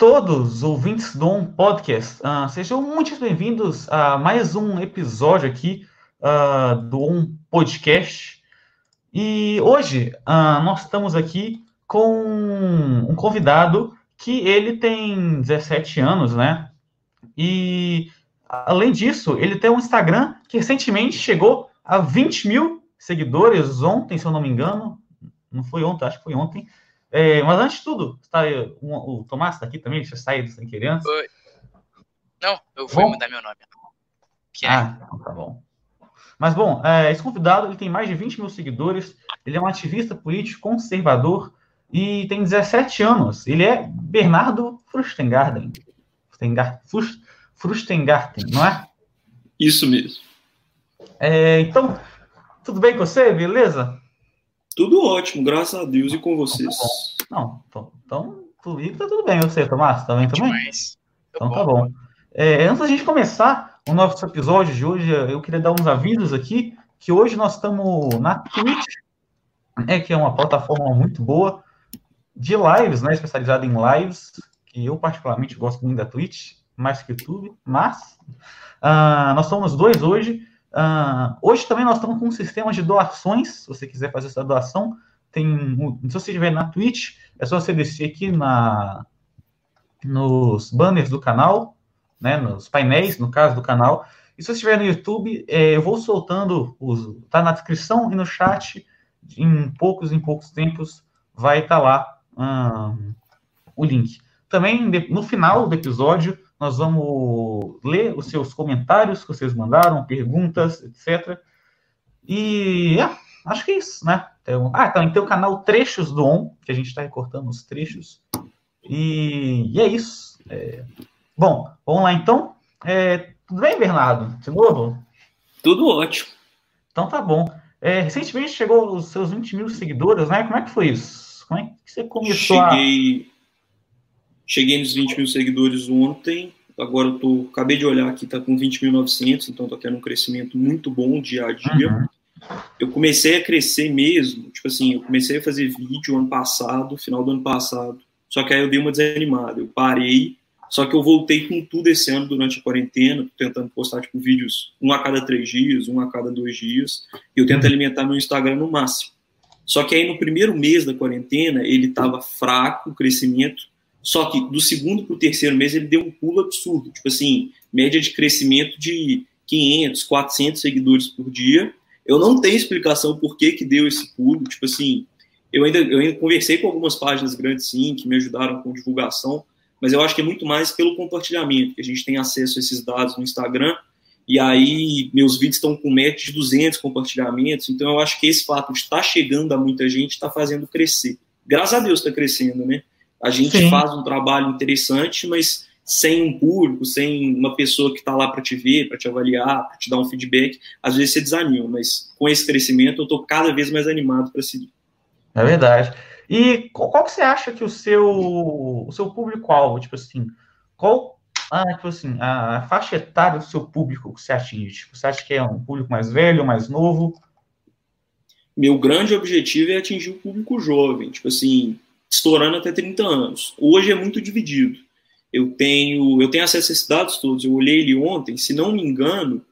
todos, ouvintes do On Podcast. Uh, sejam muito bem-vindos a mais um episódio aqui uh, do On Podcast. E hoje uh, nós estamos aqui com um convidado que ele tem 17 anos, né? E além disso, ele tem um Instagram que recentemente chegou a 20 mil seguidores ontem, se eu não me engano. Não foi ontem, acho que foi ontem. É, mas antes de tudo, tá, o, o Tomás está aqui também, já saiu sem querer Oi. Não, eu fui bom? mudar meu nome. Que é? Ah, então tá bom. Mas, bom, é, esse convidado ele tem mais de 20 mil seguidores, ele é um ativista político conservador e tem 17 anos. Ele é Bernardo Frustengarten. Frustengarten, não é? Isso mesmo. É, então, tudo bem com você? Beleza? Tudo ótimo, graças a Deus e com vocês. Não, então, então comigo tá tudo bem. Você, Tomás, tá bem também? Demais. Então tá bom. É, antes da gente começar o nosso episódio de hoje, eu queria dar uns avisos aqui, que hoje nós estamos na Twitch, né, que é uma plataforma muito boa de lives, né, especializada em lives, que eu particularmente gosto muito da Twitch, mais que o YouTube, mas uh, nós somos dois hoje, Uh, hoje também nós estamos com um sistema de doações. Se você quiser fazer essa doação, tem. Se você estiver na Twitch, é só você descer aqui na, nos banners do canal, né, nos painéis, no caso do canal. E se você estiver no YouTube, é, eu vou soltando, os, tá na descrição e no chat, em poucos, em poucos tempos, vai estar tá lá um, o link. Também, no final do episódio, nós vamos ler os seus comentários que vocês mandaram, perguntas, etc. E é, acho que é isso, né? Então, ah, também tem o canal Trechos do On, que a gente está recortando os trechos. E, e é isso. É... Bom, vamos lá então. É, tudo bem, Bernardo? De novo? Tudo ótimo. Então tá bom. É, recentemente chegou os seus 20 mil seguidores, né? Como é que foi isso? Como é que você começou Cheguei... a Cheguei nos 20 mil seguidores ontem, agora eu tô, acabei de olhar aqui, tá com 20.900, então tô tendo um crescimento muito bom dia a dia. Uhum. Eu comecei a crescer mesmo, tipo assim, eu comecei a fazer vídeo ano passado, final do ano passado, só que aí eu dei uma desanimada, eu parei, só que eu voltei com tudo esse ano durante a quarentena, tentando postar tipo vídeos um a cada três dias, um a cada dois dias, e eu tento uhum. alimentar meu Instagram no máximo. Só que aí no primeiro mês da quarentena, ele estava fraco, o crescimento, só que do segundo para o terceiro mês ele deu um pulo absurdo. Tipo assim, média de crescimento de 500, 400 seguidores por dia. Eu não tenho explicação por que, que deu esse pulo. Tipo assim, eu ainda, eu ainda conversei com algumas páginas grandes, sim, que me ajudaram com divulgação, mas eu acho que é muito mais pelo compartilhamento, que a gente tem acesso a esses dados no Instagram, e aí meus vídeos estão com média de 200 compartilhamentos, então eu acho que esse fato de estar chegando a muita gente está fazendo crescer. Graças a Deus está crescendo, né? A gente Sim. faz um trabalho interessante, mas sem um público, sem uma pessoa que está lá para te ver, para te avaliar, para te dar um feedback, às vezes você desanima, mas com esse crescimento eu estou cada vez mais animado para seguir. É verdade. E qual, que você acha que o seu, o seu público-alvo, tipo assim, qual ah, tipo assim, a faixa etária do seu público que você atinge? Tipo, você acha que é um público mais velho, mais novo? Meu grande objetivo é atingir o público jovem, tipo assim, estourando até 30 anos. Hoje é muito dividido. Eu tenho, eu tenho acesso a esses dados todos. Eu olhei ele ontem, se não me engano,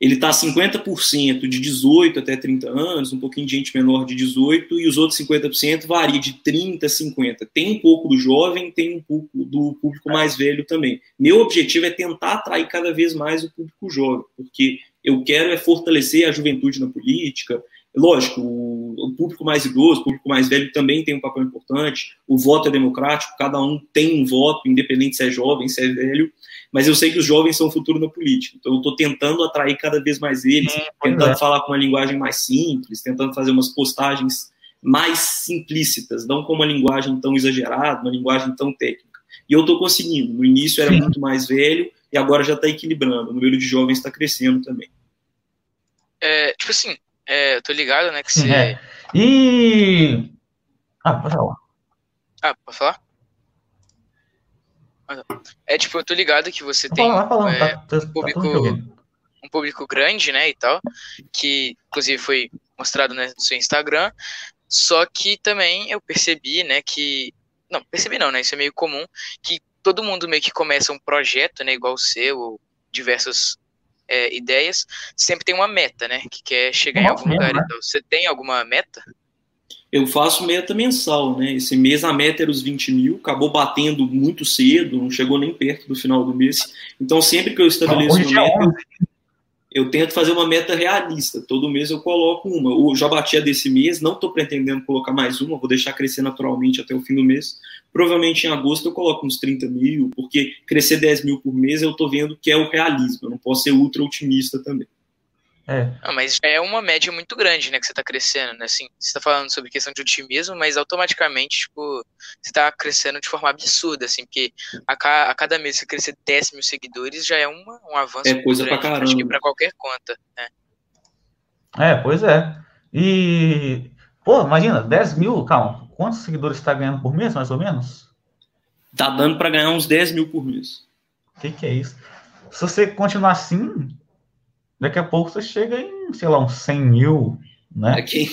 ele está 50% de 18 até 30 anos, um pouquinho de gente menor de 18, e os outros 50% varia de 30 a 50. Tem um pouco do jovem, tem um pouco do público mais velho também. Meu objetivo é tentar atrair cada vez mais o público jovem, porque eu quero é fortalecer a juventude na política, Lógico, o, público mais idoso, o público mais velho também tem um papel importante. O voto é democrático, cada um tem um voto, independente se é jovem, se é velho. Mas eu sei que os jovens são o futuro na política. Então eu estou tentando atrair cada vez mais eles, tentando é. falar com uma linguagem mais simples, tentando fazer umas postagens mais simplícitas, não com uma linguagem tão exagerada, uma linguagem tão técnica. E eu estou conseguindo. No início era Sim. muito mais velho e agora já está equilibrando. O número de jovens está crescendo também. É, tipo assim, é, eu tô ligado, né, que você... É. E... Ah, pode falar. Ah, pode falar? É, tipo, eu tô ligado que você tem é, tá, tá, um, público, um público grande, né, e tal, que, inclusive, foi mostrado né, no seu Instagram, só que também eu percebi, né, que Não, percebi não, né? Isso é meio comum, que todo mundo meio que começa um projeto, né? Igual o seu, ou diversas é, ideias, sempre tem uma meta, né? Que quer chegar Nossa, em algum lugar. Né? Então, você tem alguma meta? Eu faço meta mensal, né? Esse mês a meta era os 20 mil, acabou batendo muito cedo, não chegou nem perto do final do mês. Então, sempre que eu estabeleço uma meta, eu tento fazer uma meta realista. Todo mês eu coloco uma. Eu já bati a desse mês, não estou pretendendo colocar mais uma, vou deixar crescer naturalmente até o fim do mês. Provavelmente em agosto eu coloco uns 30 mil, porque crescer 10 mil por mês eu estou vendo que é o realismo. Eu não posso ser ultra otimista também. É. Ah, mas já é uma média muito grande, né, que você está crescendo, né? Assim, você está falando sobre questão de otimismo, mas automaticamente, tipo, você está crescendo de forma absurda, assim, porque a, ca a cada mês você crescer 10 mil seguidores já é uma, um avanço é coisa grande, pra caramba. que para qualquer conta, né? É, pois é. E, pô, imagina, 10 mil, calma, quantos seguidores está ganhando por mês, mais ou menos? Tá dando para ganhar uns 10 mil por mês. O que, que é isso? Se você continuar assim, daqui a pouco você chega em, sei lá, uns 100 mil, né? É, quem,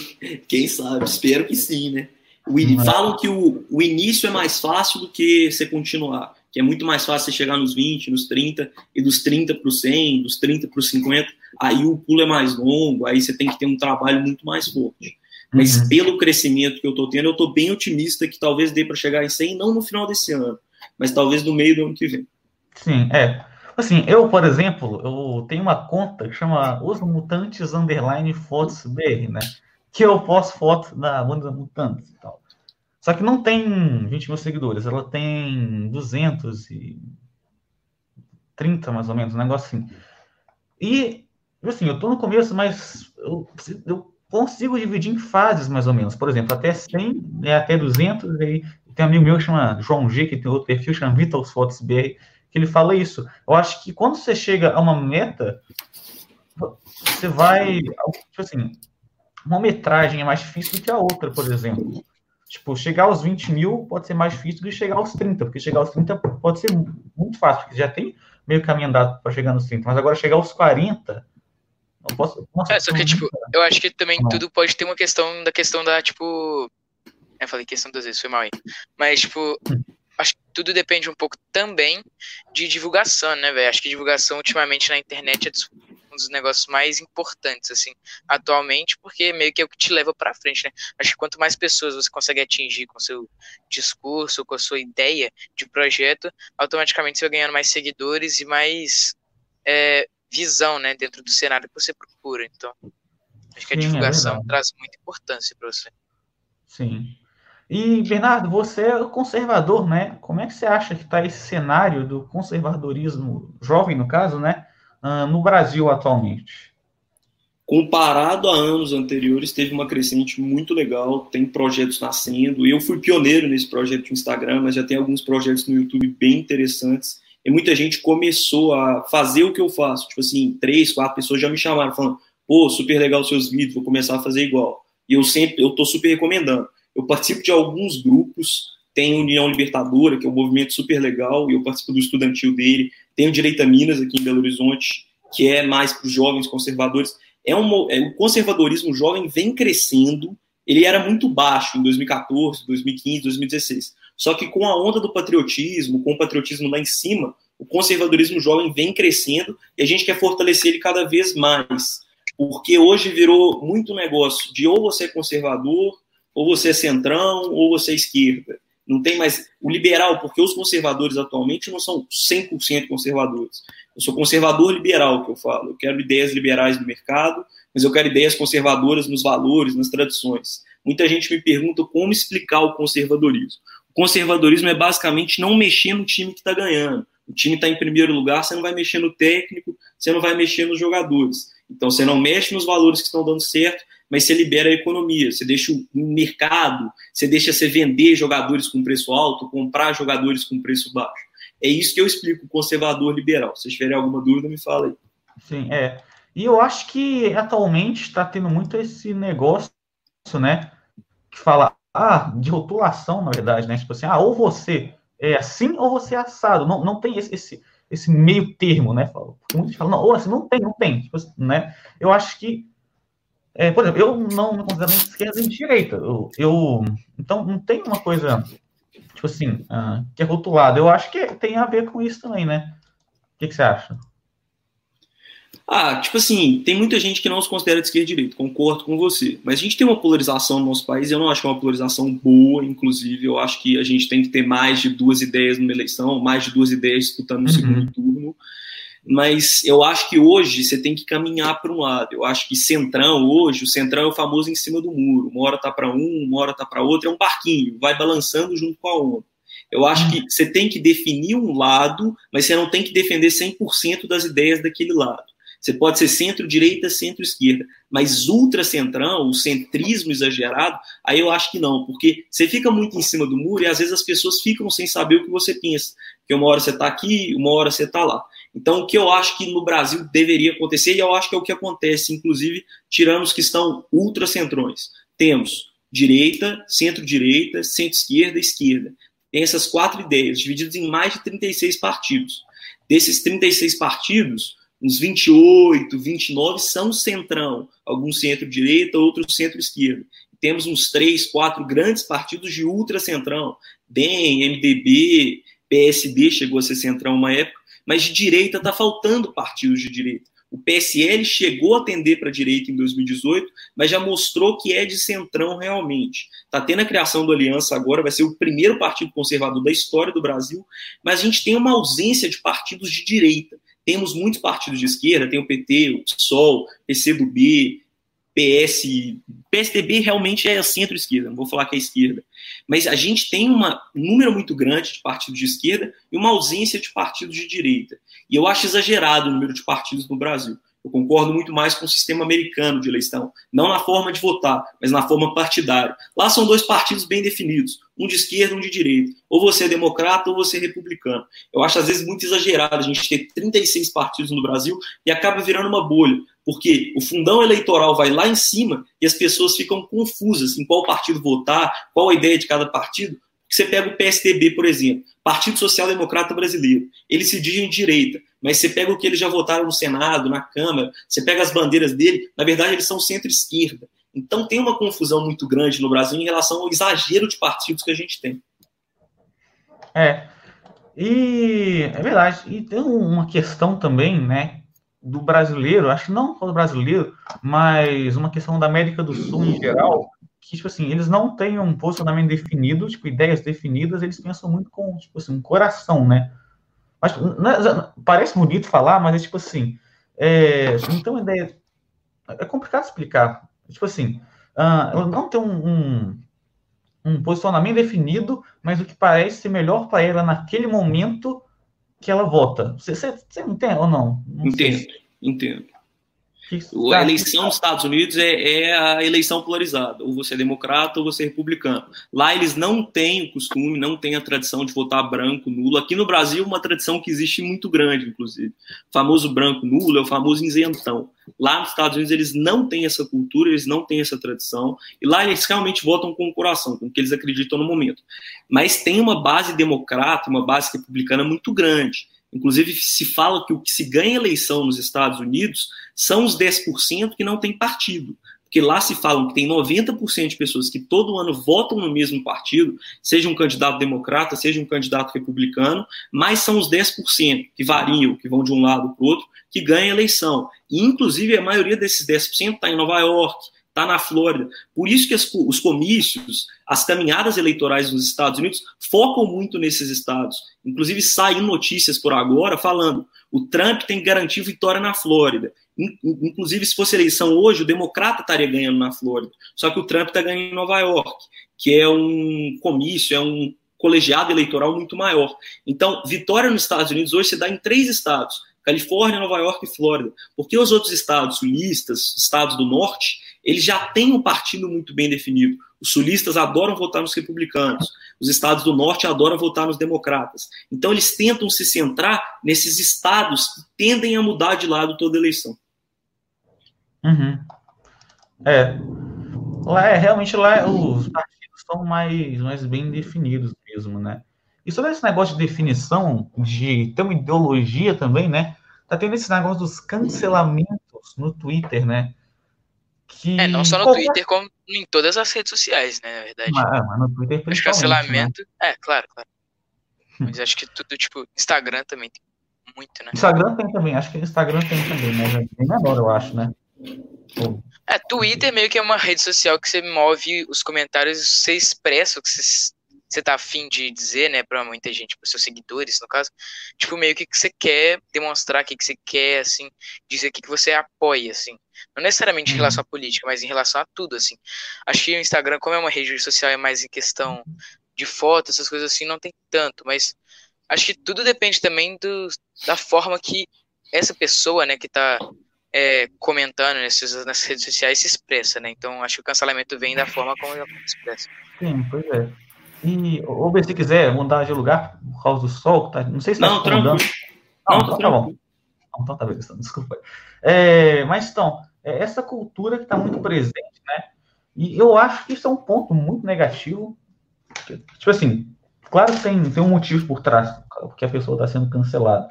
quem sabe, espero que sim, né? O, é. Falam que o, o início é mais fácil do que você continuar, que é muito mais fácil você chegar nos 20, nos 30, e dos 30 para os 100, dos 30 para os 50, aí o pulo é mais longo, aí você tem que ter um trabalho muito mais forte. Mas uhum. pelo crescimento que eu estou tendo, eu estou bem otimista que talvez dê para chegar em 100, não no final desse ano, mas talvez no meio do ano que vem. Sim, é. Assim, eu, por exemplo, eu tenho uma conta que chama Os Mutantes Underline Fotos BR, né? Que eu posto fotos da banda Mutantes e tal. Só que não tem 20 mil seguidores, ela tem 230 mais ou menos, um negócio assim. E, assim, eu tô no começo, mas eu, eu consigo dividir em fases mais ou menos. Por exemplo, até 100, é até 200, e aí tem um amigo meu que chama João G, que tem outro perfil, chama Vitals Fotos BR que ele fala isso. Eu acho que quando você chega a uma meta, você vai. Tipo assim, uma metragem é mais difícil do que a outra, por exemplo. Tipo, chegar aos 20 mil pode ser mais difícil do que chegar aos 30, porque chegar aos 30 pode ser muito fácil, porque já tem meio caminho andado para chegar nos 30, mas agora chegar aos 40. Não posso, nossa, é, só que, tipo, eu acho que também não. tudo pode ter uma questão da questão da, tipo. Eu falei questão duas vezes, foi mal aí. Mas, tipo, hum acho que tudo depende um pouco também de divulgação, né, velho? Acho que divulgação ultimamente na internet é um dos negócios mais importantes, assim, atualmente, porque meio que é o que te leva para frente, né? Acho que quanto mais pessoas você consegue atingir com seu discurso, com a sua ideia de projeto, automaticamente você vai ganhando mais seguidores e mais é, visão, né, dentro do cenário que você procura. Então, acho que a Sim, é divulgação é traz muita importância para você. Sim. E, Bernardo, você é conservador, né? Como é que você acha que está esse cenário do conservadorismo, jovem no caso, né? Uh, no Brasil atualmente? Comparado a anos anteriores, teve uma crescente muito legal, tem projetos nascendo. Eu fui pioneiro nesse projeto de Instagram, mas já tem alguns projetos no YouTube bem interessantes. E muita gente começou a fazer o que eu faço. Tipo assim, três, quatro pessoas já me chamaram, falando: pô, super legal os seus vídeos, vou começar a fazer igual. E eu sempre, eu tô super recomendando. Eu participo de alguns grupos, tem União Libertadora, que é um movimento super legal, e eu participo do estudantil dele. Tem o Direito a Minas, aqui em Belo Horizonte, que é mais para os jovens conservadores. É um, é, o conservadorismo jovem vem crescendo, ele era muito baixo em 2014, 2015, 2016. Só que com a onda do patriotismo, com o patriotismo lá em cima, o conservadorismo jovem vem crescendo e a gente quer fortalecer ele cada vez mais. Porque hoje virou muito negócio de ou você é conservador ou você é centrão, ou você é esquerda. Não tem mais o liberal, porque os conservadores atualmente não são 100% conservadores. Eu sou conservador liberal, que eu falo. Eu quero ideias liberais no mercado, mas eu quero ideias conservadoras nos valores, nas tradições. Muita gente me pergunta como explicar o conservadorismo. O conservadorismo é basicamente não mexer no time que está ganhando. O time está em primeiro lugar, você não vai mexer no técnico, você não vai mexer nos jogadores. Então você não mexe nos valores que estão dando certo, mas você libera a economia, você deixa o mercado, você deixa você vender jogadores com preço alto, comprar jogadores com preço baixo. É isso que eu explico conservador liberal. Se tiverem alguma dúvida, me fala aí. Sim, é. E eu acho que atualmente está tendo muito esse negócio, né? Que fala, ah, de rotulação, na verdade, né? Tipo assim, ah, ou você é assim ou você é assado. Não, não tem esse, esse, esse meio termo, né? Muitos falam, não, ou assim, não tem, não tem. Tipo assim, né? Eu acho que é, por exemplo, eu não me considero nem esquerda nem direita. Eu, eu, então, não tem uma coisa tipo assim, uh, que é rotulado. Eu acho que tem a ver com isso também, né? O que, que você acha? Ah, tipo assim, tem muita gente que não se considera de esquerda e direita, concordo com você. Mas a gente tem uma polarização no nosso país, eu não acho que é uma polarização boa, inclusive, eu acho que a gente tem que ter mais de duas ideias numa eleição, mais de duas ideias disputando no uhum. segundo turno. Mas eu acho que hoje você tem que caminhar para um lado. Eu acho que centrão hoje, o centrão é o famoso em cima do muro. Uma hora tá para um, uma hora tá para outro, é um barquinho, vai balançando junto com a onda. Eu acho que você tem que definir um lado, mas você não tem que defender 100% das ideias daquele lado. Você pode ser centro-direita, centro-esquerda, mas ultra-centrão, o centrismo exagerado, aí eu acho que não, porque você fica muito em cima do muro e às vezes as pessoas ficam sem saber o que você pensa. Porque uma hora você está aqui, uma hora você está lá. Então, o que eu acho que no Brasil deveria acontecer, e eu acho que é o que acontece, inclusive, tirando os que estão ultra-centrões. Temos direita, centro-direita, centro-esquerda, esquerda. Tem essas quatro ideias, divididas em mais de 36 partidos. Desses 36 partidos, uns 28, 29 são centrão, alguns centro-direita, outros centro-esquerda. Temos uns três, quatro grandes partidos de ultra-centrão, DEM, MDB, PSD chegou a ser centrão uma época, mas de direita está faltando partidos de direita. O PSL chegou a atender para a direita em 2018, mas já mostrou que é de centrão realmente. Está tendo a criação do Aliança agora, vai ser o primeiro partido conservador da história do Brasil, mas a gente tem uma ausência de partidos de direita. Temos muitos partidos de esquerda, tem o PT, o PSOL, PCdoB, PS, PSDB realmente é centro-esquerda, não vou falar que é esquerda. Mas a gente tem um número muito grande de partidos de esquerda e uma ausência de partidos de direita. E eu acho exagerado o número de partidos no Brasil. Eu concordo muito mais com o sistema americano de eleição, não na forma de votar, mas na forma partidária. Lá são dois partidos bem definidos, um de esquerda, um de direita. Ou você é democrata ou você é republicano. Eu acho às vezes muito exagerado a gente ter 36 partidos no Brasil e acaba virando uma bolha, porque o fundão eleitoral vai lá em cima e as pessoas ficam confusas em qual partido votar, qual a ideia de cada partido. Você pega o PSDB, por exemplo, Partido Social Democrata Brasileiro. Eles se dizem direita, mas você pega o que eles já votaram no Senado, na Câmara, você pega as bandeiras dele, na verdade eles são centro-esquerda. Então tem uma confusão muito grande no Brasil em relação ao exagero de partidos que a gente tem. É. E é verdade. E tem uma questão também, né, do brasileiro, acho que não só do brasileiro, mas uma questão da América do Sul em geral, que, tipo assim, eles não têm um posicionamento definido, tipo, ideias definidas, eles pensam muito com, tipo assim, um coração, né? Mas, é, parece bonito falar, mas é tipo assim, é, então ideia, é complicado explicar. Tipo assim, uh, não tem um, um, um, posicionamento definido, mas o que parece ser melhor para ela naquele momento que ela vota. Você, você, você entende ou não? não entendo, entendo. A eleição nos Estados Unidos é, é, a eleição polarizada. Ou você é democrata ou você é republicano. Lá eles não têm o costume, não têm a tradição de votar branco, nulo. Aqui no Brasil, uma tradição que existe muito grande, inclusive. O famoso branco nulo é o famoso isentão. Lá nos Estados Unidos eles não têm essa cultura, eles não têm essa tradição. E lá eles realmente votam com o coração, com o que eles acreditam no momento. Mas tem uma base democrata, uma base republicana muito grande. Inclusive, se fala que o que se ganha eleição nos Estados Unidos são os 10% que não tem partido. Porque lá se falam que tem 90% de pessoas que todo ano votam no mesmo partido, seja um candidato democrata, seja um candidato republicano, mas são os 10% que variam, que vão de um lado para o outro, que ganham eleição. E, inclusive, a maioria desses 10% está em Nova York, está na Flórida. Por isso que as, os comícios, as caminhadas eleitorais nos Estados Unidos focam muito nesses estados. Inclusive, saem notícias por agora falando o Trump tem que garantir vitória na Flórida. Inclusive, se fosse eleição hoje, o democrata estaria ganhando na Flórida. Só que o Trump está ganhando em Nova York, que é um comício, é um colegiado eleitoral muito maior. Então, vitória nos Estados Unidos hoje se dá em três estados: Califórnia, Nova York e Flórida. Porque os outros estados sulistas, estados do norte, eles já têm um partido muito bem definido. Os sulistas adoram votar nos republicanos, os estados do norte adoram votar nos democratas. Então eles tentam se centrar nesses estados que tendem a mudar de lado toda eleição. Uhum. É. Lá é realmente lá os partidos são mais, mais bem definidos mesmo, né? E sobre esse negócio de definição, de ter uma ideologia também, né? Tá tendo esse negócio dos cancelamentos no Twitter, né? Que é, não só no qualquer... Twitter, como em todas as redes sociais, né, na verdade. É, mas no Twitter Acho que cancelamento. Né? É, claro, claro. Mas acho que tudo, tipo, Instagram também tem muito, né? Instagram tem também, acho que Instagram tem também, mas é bem menor, eu acho, né? É, Twitter meio que é uma rede social que você move os comentários, você expressa o que você, você tá afim de dizer, né, pra muita gente, pros seus seguidores, no caso. Tipo, meio que que você quer demonstrar, o que, que você quer, assim, dizer o que, que você apoia, assim. Não necessariamente em uhum. relação à política, mas em relação a tudo, assim. Acho que o Instagram, como é uma rede social, é mais em questão de fotos, essas coisas assim, não tem tanto, mas acho que tudo depende também do, da forma que essa pessoa, né, que tá é, comentando nesses, nas redes sociais se expressa, né? Então acho que o cancelamento vem da forma como ela se expressa. Sim, pois é. E, ou se quiser mudar de lugar por causa do sol, tá? Não sei se tá não, tranquilo. Não, não, tá bom. Então tá bem, desculpa. É, mas então, é essa cultura que está muito presente, né? E eu acho que isso é um ponto muito negativo. Tipo assim, claro que tem, tem um motivo por trás, porque a pessoa está sendo cancelada.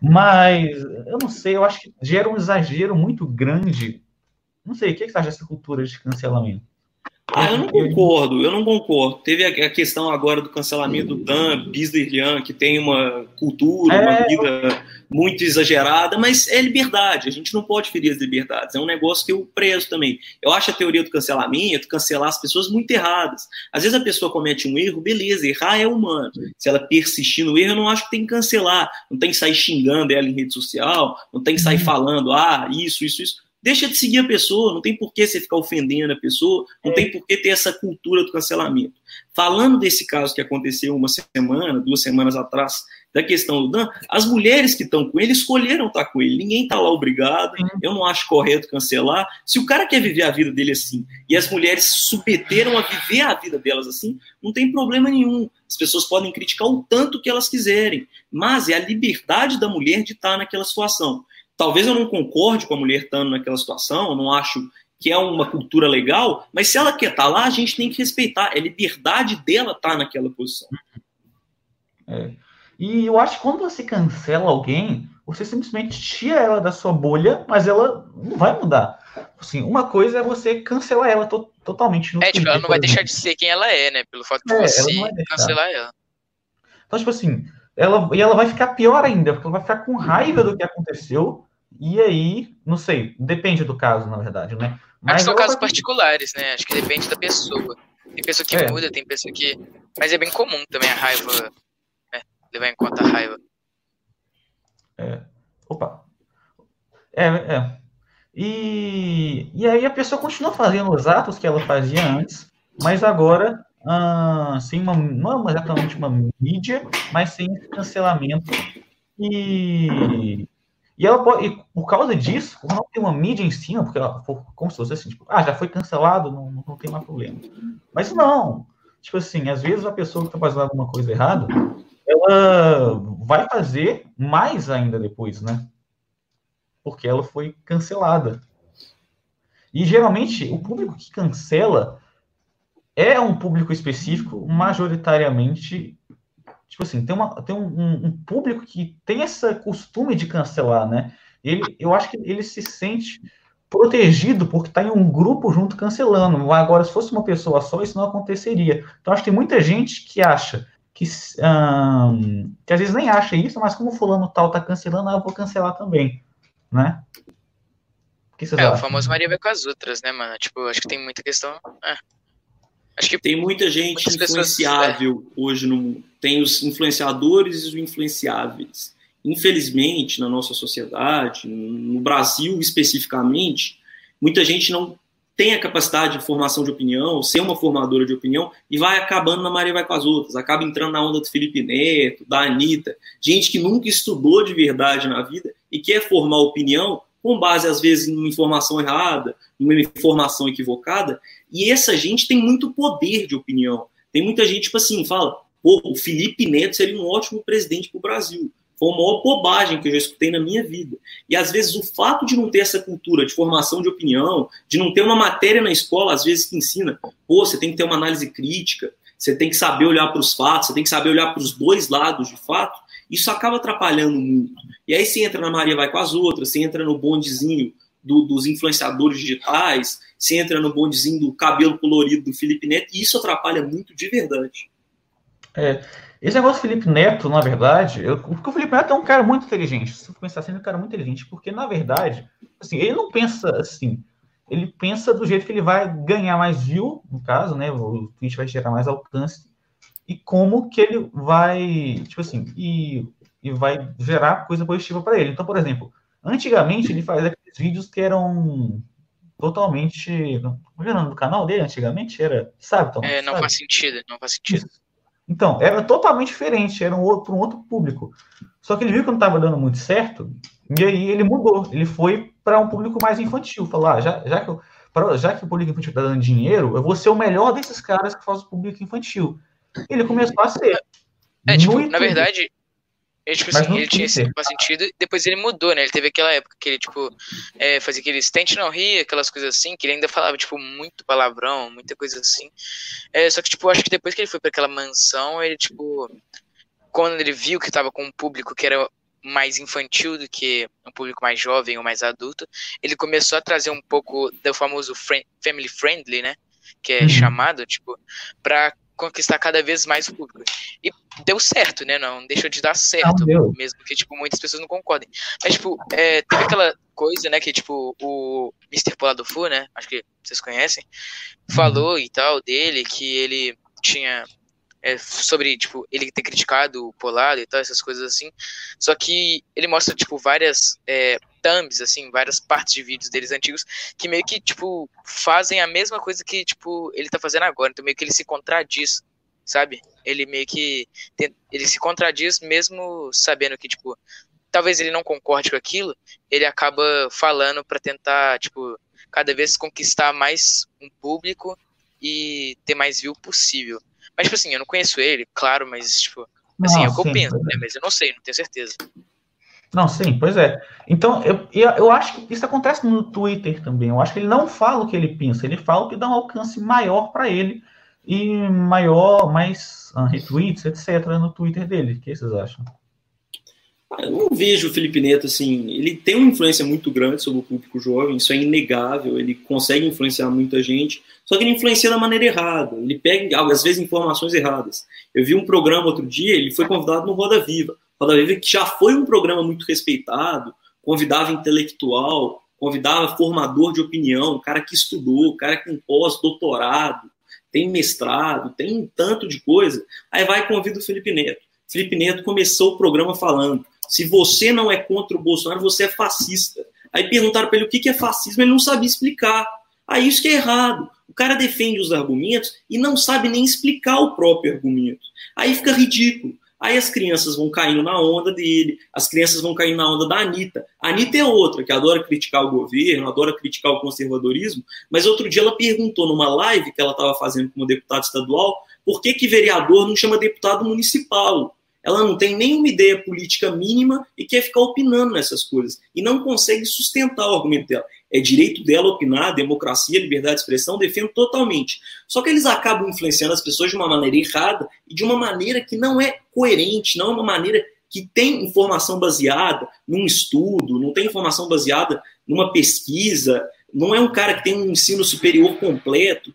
Mas eu não sei, eu acho que gera um exagero muito grande. Não sei, o que, é que você acha dessa cultura de cancelamento? Ah, eu não concordo, eu não concordo. Teve a questão agora do cancelamento do Dan Bisderlian, que tem uma cultura, é... uma vida muito exagerada, mas é liberdade, a gente não pode ferir as liberdades, é um negócio que eu prezo também. Eu acho a teoria do cancelamento, cancelar as pessoas muito erradas. Às vezes a pessoa comete um erro, beleza, errar é humano. Se ela persistir no erro, eu não acho que tem que cancelar, não tem que sair xingando ela em rede social, não tem que sair uhum. falando, ah, isso, isso, isso deixa de seguir a pessoa, não tem por que você ficar ofendendo a pessoa, não é. tem por que ter essa cultura do cancelamento. Falando desse caso que aconteceu uma semana, duas semanas atrás, da questão do Dan, as mulheres que estão com ele escolheram estar com ele, ninguém está lá obrigado, eu não acho correto cancelar. Se o cara quer viver a vida dele assim, e as mulheres submeteram a viver a vida delas assim, não tem problema nenhum. As pessoas podem criticar o tanto que elas quiserem, mas é a liberdade da mulher de estar naquela situação. Talvez eu não concorde com a mulher estando naquela situação, eu não acho que é uma cultura legal, mas se ela quer estar lá, a gente tem que respeitar. É liberdade dela estar naquela posição. É. E eu acho que quando você cancela alguém, você simplesmente tira ela da sua bolha, mas ela não vai mudar. Assim, uma coisa é você cancelar ela to totalmente no É, tipo, ela não vai deixar de ser quem ela é, né? Pelo fato de é, você cancelar ela. Então, tipo assim, ela, e ela vai ficar pior ainda, porque ela vai ficar com raiva do que aconteceu, e aí, não sei, depende do caso, na verdade, né? Mas Acho que são casos particulares, né? Acho que depende da pessoa. Tem pessoa que é. muda, tem pessoa que. Mas é bem comum também a raiva, né? Levar em conta a raiva. É. Opa. É, é. E, e aí a pessoa continua fazendo os atos que ela fazia antes, mas agora ah, sem uma, não exatamente uma mídia, mas sem cancelamento. E e ela pode, e por causa disso, não ter uma mídia em cima, porque ela, como se fosse assim, tipo, ah, já foi cancelado, não, não tem mais problema. Mas não. Tipo assim, às vezes a pessoa que está fazendo alguma coisa errada, ela vai fazer mais ainda depois, né? Porque ela foi cancelada. E geralmente o público que cancela é um público específico, majoritariamente tipo assim, tem, uma, tem um, um, público que tem esse costume de cancelar, né? Ele, eu acho que ele se sente protegido porque está em um grupo junto cancelando. Agora, se fosse uma pessoa só, isso não aconteceria. Então, acho que tem muita gente que acha que, hum, que às vezes nem acha isso, mas como fulano tal está cancelando, eu vou cancelar também, né? O é, acham? o famoso Maria vai com as outras, né, mano? Tipo, acho que tem muita questão. É. Acho que tem muita gente influenciável pessoas, é. hoje no mundo. Tem os influenciadores e os influenciáveis. Infelizmente, na nossa sociedade, no Brasil especificamente, muita gente não tem a capacidade de formação de opinião, ser uma formadora de opinião, e vai acabando na Maria vai com as outras, acaba entrando na onda do Felipe Neto, da Anitta, gente que nunca estudou de verdade na vida e quer formar opinião com base, às vezes, numa informação errada, numa informação equivocada, e essa gente tem muito poder de opinião. Tem muita gente, tipo assim, fala, pô, o Felipe Neto seria um ótimo presidente para o Brasil. Foi a maior bobagem que eu já escutei na minha vida. E às vezes o fato de não ter essa cultura de formação de opinião, de não ter uma matéria na escola, às vezes que ensina, pô, você tem que ter uma análise crítica, você tem que saber olhar para os fatos, você tem que saber olhar para os dois lados de fato, isso acaba atrapalhando muito. E aí você entra na Maria vai com as outras, você entra no bondezinho do, dos influenciadores digitais, se entra no bondezinho do cabelo colorido do Felipe Neto, e isso atrapalha muito de verdade. É, esse negócio do Felipe Neto, na verdade, eu, porque o Felipe Neto é um cara muito inteligente. Se você pensar assim, é um cara muito inteligente, porque, na verdade, assim, ele não pensa assim. Ele pensa do jeito que ele vai ganhar mais view, no caso, né? O Twitch vai gerar mais alcance. E como que ele vai, tipo assim, e, e vai gerar coisa positiva para ele. Então, por exemplo, antigamente ele fazia vídeos que eram totalmente. Como era no canal dele antigamente? Era. Sabe, Tom? É, não sabe? faz sentido, não faz sentido. Então, era totalmente diferente, era um outro, para um outro público. Só que ele viu que não estava dando muito certo, e aí ele mudou. Ele foi para um público mais infantil. Falar, ah, já, já, que eu, pra, já que o público infantil está dando dinheiro, eu vou ser o melhor desses caras que faz o público infantil. Ele começou a ser. É, tipo, na verdade, ele, tipo assim, ele tinha esse sentido, depois ele mudou, né? Ele teve aquela época que ele, tipo, é, fazia aqueles tente não rir, aquelas coisas assim, que ele ainda falava, tipo, muito palavrão, muita coisa assim. É, só que, tipo, acho que depois que ele foi para aquela mansão, ele, tipo, quando ele viu que tava com um público que era mais infantil do que um público mais jovem ou mais adulto, ele começou a trazer um pouco do famoso friend, family friendly, né? Que é uhum. chamado, tipo, pra conquistar cada vez mais o público. E deu certo, né? Não deixou de dar certo, não, mesmo que, tipo, muitas pessoas não concordem. Mas, tipo, é, teve aquela coisa, né, que, tipo, o Mr. Polado Fu, né, acho que vocês conhecem, falou e tal dele que ele tinha é, sobre, tipo, ele ter criticado o Polado e tal, essas coisas assim. Só que ele mostra, tipo, várias é, thumbs, assim, várias partes de vídeos deles antigos que meio que, tipo, fazem a mesma coisa que, tipo, ele tá fazendo agora. Então meio que ele se contradiz, sabe? Ele meio que. Tem, ele se contradiz mesmo sabendo que, tipo, talvez ele não concorde com aquilo, ele acaba falando para tentar, tipo, cada vez conquistar mais um público e ter mais view possível. Mas, tipo assim, eu não conheço ele, claro, mas, tipo, assim, não, é o que eu penso, né? Mas eu não sei, não tenho certeza. Não, sim, pois é. Então, eu, eu acho que isso acontece no Twitter também. Eu acho que ele não fala o que ele pensa, ele fala o que dá um alcance maior para ele e maior, mais uh, retweets, etc., no Twitter dele. O que vocês acham? Ah, eu não vejo o Felipe Neto assim. Ele tem uma influência muito grande sobre o público jovem, isso é inegável. Ele consegue influenciar muita gente, só que ele influencia da maneira errada. Ele pega, às vezes, informações erradas. Eu vi um programa outro dia, ele foi convidado no Roda Viva. Roda Viva, que já foi um programa muito respeitado, convidava intelectual, convidava formador de opinião, cara que estudou, cara tem pós-doutorado, tem mestrado, tem um tanto de coisa. Aí vai e convida o Felipe Neto. Felipe Neto começou o programa falando se você não é contra o Bolsonaro, você é fascista. Aí perguntaram para ele o que é fascismo, ele não sabia explicar. Aí isso que é errado. O cara defende os argumentos e não sabe nem explicar o próprio argumento. Aí fica ridículo. Aí as crianças vão caindo na onda dele, as crianças vão caindo na onda da Anitta. A Anitta é outra, que adora criticar o governo, adora criticar o conservadorismo, mas outro dia ela perguntou numa live que ela estava fazendo como deputada estadual, por que, que vereador não chama deputado municipal? ela não tem nenhuma ideia política mínima e quer ficar opinando nessas coisas. E não consegue sustentar o argumento dela. É direito dela opinar, democracia, liberdade de expressão, defendo totalmente. Só que eles acabam influenciando as pessoas de uma maneira errada e de uma maneira que não é coerente, não é uma maneira que tem informação baseada num estudo, não tem informação baseada numa pesquisa, não é um cara que tem um ensino superior completo.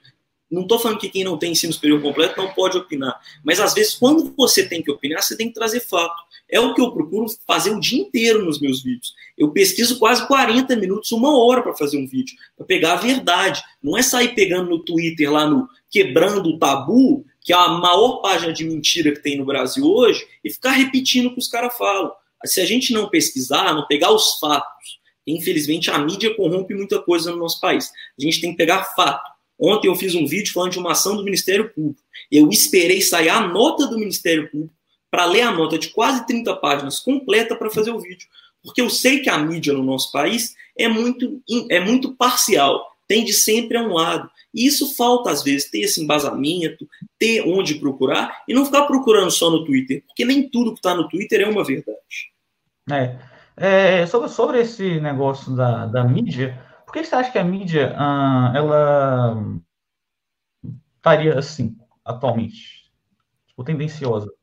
Não estou falando que quem não tem ensino superior completo não pode opinar, mas às vezes, quando você tem que opinar, você tem que trazer fato. É o que eu procuro fazer o dia inteiro nos meus vídeos. Eu pesquiso quase 40 minutos, uma hora para fazer um vídeo, para pegar a verdade. Não é sair pegando no Twitter, lá no Quebrando o Tabu, que é a maior página de mentira que tem no Brasil hoje, e ficar repetindo o que os caras falam. Se a gente não pesquisar, não pegar os fatos, infelizmente a mídia corrompe muita coisa no nosso país. A gente tem que pegar fato Ontem eu fiz um vídeo falando de uma ação do Ministério Público. Eu esperei sair a nota do Ministério Público para ler a nota de quase 30 páginas completa para fazer o vídeo. Porque eu sei que a mídia no nosso país é muito, é muito parcial, tende sempre a um lado. E isso falta, às vezes, ter esse embasamento, ter onde procurar e não ficar procurando só no Twitter, porque nem tudo que está no Twitter é uma verdade. É. é sobre, sobre esse negócio da, da mídia, que você acha que a mídia ah, ela estaria assim atualmente? Tipo, tendenciosa?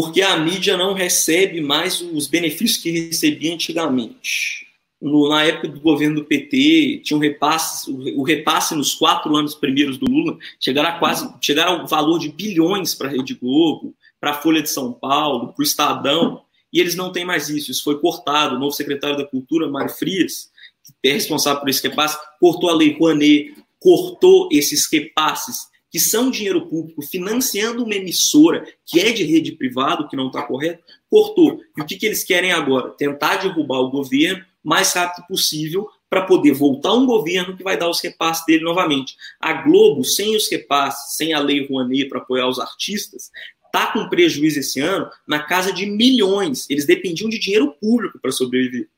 Porque a mídia não recebe mais os benefícios que recebia antigamente. no, na época do governo do PT, tinha um repasse, o, o, repasse nos quatro anos primeiros do Lula chegaram a quase chegaram ao valor de bilhões para a Rede Globo, para a Folha de São Paulo, para o Estadão, e eles não têm mais isso. Isso foi cortado. O novo secretário da Cultura, Mário Frias, que é responsável por esse repasse, cortou a Lei Rouanet, cortou esses repasses que são dinheiro público financiando uma emissora que é de rede privada, que não está correto, cortou. E o que, que eles querem agora? Tentar derrubar o governo mais rápido possível para poder voltar um governo que vai dar os repasses dele novamente. A Globo, sem os repasses, sem a lei Rouanet para apoiar os artistas, está com prejuízo esse ano na casa de milhões. Eles dependiam de dinheiro público para sobreviver.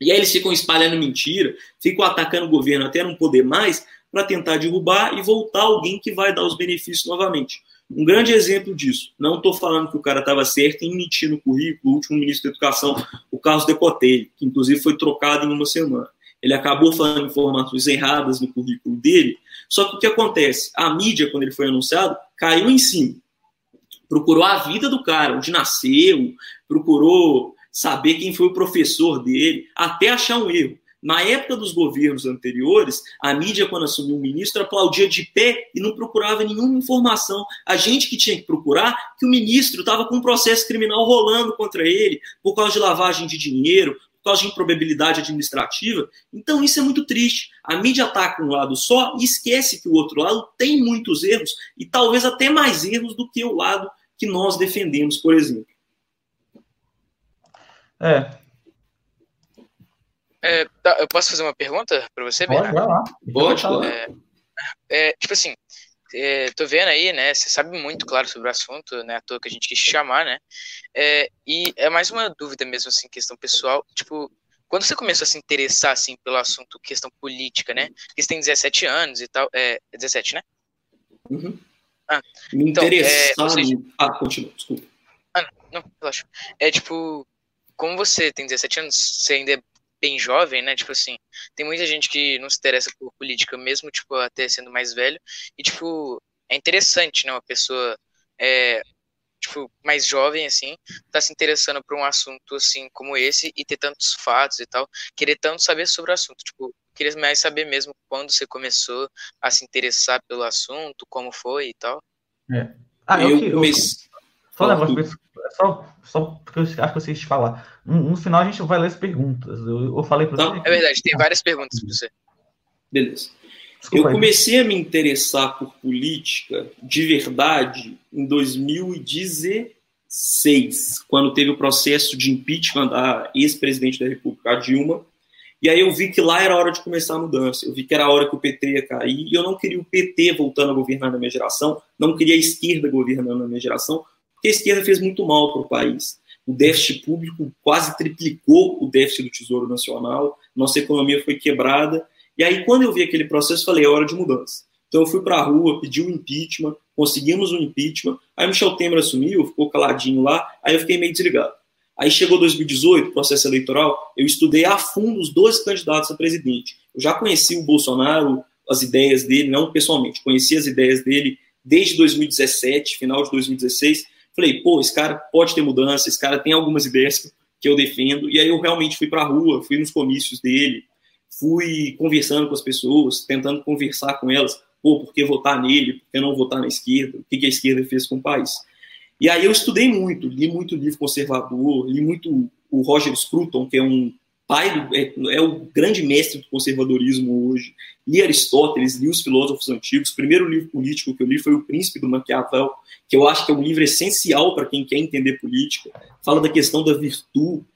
E aí eles ficam espalhando mentira, ficam atacando o governo até não poder mais, para tentar derrubar e voltar alguém que vai dar os benefícios novamente. Um grande exemplo disso, não estou falando que o cara estava certo em emitir no currículo, o último ministro da Educação, o Carlos Decotelli, que inclusive foi trocado em uma semana. Ele acabou falando informações erradas no currículo dele, só que o que acontece? A mídia, quando ele foi anunciado, caiu em cima. Procurou a vida do cara, onde nasceu, procurou saber quem foi o professor dele, até achar um erro. Na época dos governos anteriores, a mídia, quando assumiu o ministro, aplaudia de pé e não procurava nenhuma informação. A gente que tinha que procurar que o ministro estava com um processo criminal rolando contra ele por causa de lavagem de dinheiro, por causa de improbabilidade administrativa. Então, isso é muito triste. A mídia ataca um lado só e esquece que o outro lado tem muitos erros e talvez até mais erros do que o lado que nós defendemos, por exemplo. É, é, tá, eu posso fazer uma pergunta para você, Pode, vai lá. Pode, é, é, tipo assim, é, tô vendo aí, né? Você sabe muito, claro, sobre o assunto, né? À toa que a gente quis te chamar, né? É, e é mais uma dúvida mesmo, assim, questão pessoal. Tipo, quando você começou a se interessar, assim, pelo assunto, questão política, né? Porque você tem 17 anos e tal. É 17, né? Uhum. Ah, Me então, interessar. É, seja... Ah, continua, desculpa. Ah, não, não, relaxa. É tipo, como você tem 17 anos, você ainda é bem jovem, né? Tipo assim, tem muita gente que não se interessa por política, mesmo, tipo, até sendo mais velho. E, tipo, é interessante, né? Uma pessoa, é, tipo, mais jovem, assim, tá se interessando por um assunto, assim, como esse e ter tantos fatos e tal. Querer tanto saber sobre o assunto. Tipo, queria mais saber mesmo quando você começou a se interessar pelo assunto, como foi e tal. É. Ah, eu, eu, eu, negócio, só, só porque eu acho que eu sei te falar. No, no, final a gente vai ler as perguntas. Eu, eu falei para você. É verdade, tem várias perguntas para você. Beleza. Desculpa, eu comecei a me interessar por política de verdade em 2016, quando teve o processo de impeachment da ex-presidente da República, Dilma. E aí eu vi que lá era hora de começar a mudança. Eu vi que era a hora que o PT ia cair. E eu não queria o PT voltando a governar na minha geração, não queria a esquerda governando na minha geração, porque a esquerda fez muito mal para o país. O déficit público quase triplicou o déficit do Tesouro Nacional, nossa economia foi quebrada. E aí, quando eu vi aquele processo, falei: é hora de mudança. Então, eu fui para a rua, pedi um impeachment, conseguimos um impeachment. Aí, Michel Temer assumiu, ficou caladinho lá, aí eu fiquei meio desligado. Aí chegou 2018, processo eleitoral, eu estudei a fundo os dois candidatos a presidente. Eu já conheci o Bolsonaro, as ideias dele, não pessoalmente, conheci as ideias dele desde 2017, final de 2016, Falei, pô, esse cara pode ter mudança, esse cara tem algumas ideias que eu defendo. E aí eu realmente fui para a rua, fui nos comícios dele, fui conversando com as pessoas, tentando conversar com elas. Pô, por que votar nele? Por que não votar na esquerda? O que a esquerda fez com o país? E aí eu estudei muito, li muito livro conservador, li muito o Roger Scruton, que é um pai do, é, é, o grande mestre do conservadorismo hoje. Li Aristóteles, li os filósofos antigos. O primeiro livro político que eu li foi O Príncipe do Maquiavel, que eu acho que é um livro essencial para quem quer entender política. Fala da questão da virtude.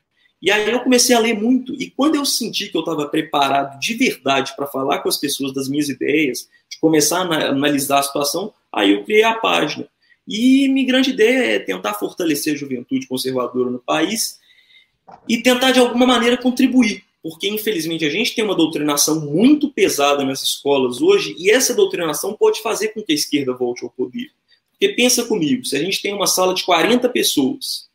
E aí eu comecei a ler muito. E quando eu senti que eu estava preparado de verdade para falar com as pessoas das minhas ideias, de começar a analisar a situação, aí eu criei a página. E minha grande ideia é tentar fortalecer a juventude conservadora no país e tentar de alguma maneira contribuir, porque infelizmente a gente tem uma doutrinação muito pesada nas escolas hoje e essa doutrinação pode fazer com que a esquerda volte ao poder. Porque pensa comigo, se a gente tem uma sala de 40 pessoas,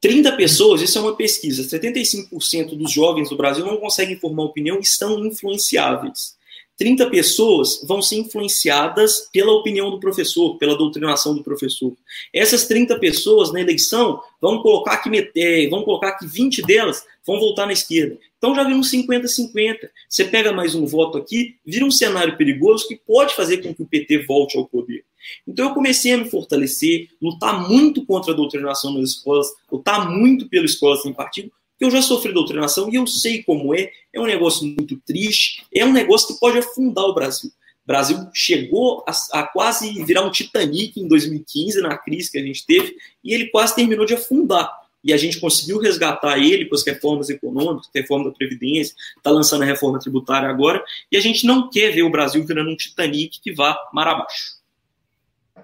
30 pessoas, isso é uma pesquisa, 75% dos jovens do Brasil não conseguem formar opinião e estão influenciáveis. 30 pessoas vão ser influenciadas pela opinião do professor, pela doutrinação do professor. Essas 30 pessoas na eleição vão colocar que, vão colocar que 20 delas vão voltar na esquerda. Então já vira um 50-50. Você pega mais um voto aqui, vira um cenário perigoso que pode fazer com que o PT volte ao poder. Então eu comecei a me fortalecer, lutar muito contra a doutrinação nas escolas, lutar muito pela escola sem partido, eu já sofri doutrinação e eu sei como é. É um negócio muito triste, é um negócio que pode afundar o Brasil. O Brasil chegou a, a quase virar um Titanic em 2015, na crise que a gente teve, e ele quase terminou de afundar e a gente conseguiu resgatar ele com as reformas econômicas, reforma da Previdência, está lançando a reforma tributária agora, e a gente não quer ver o Brasil virando um Titanic que vá mar abaixo.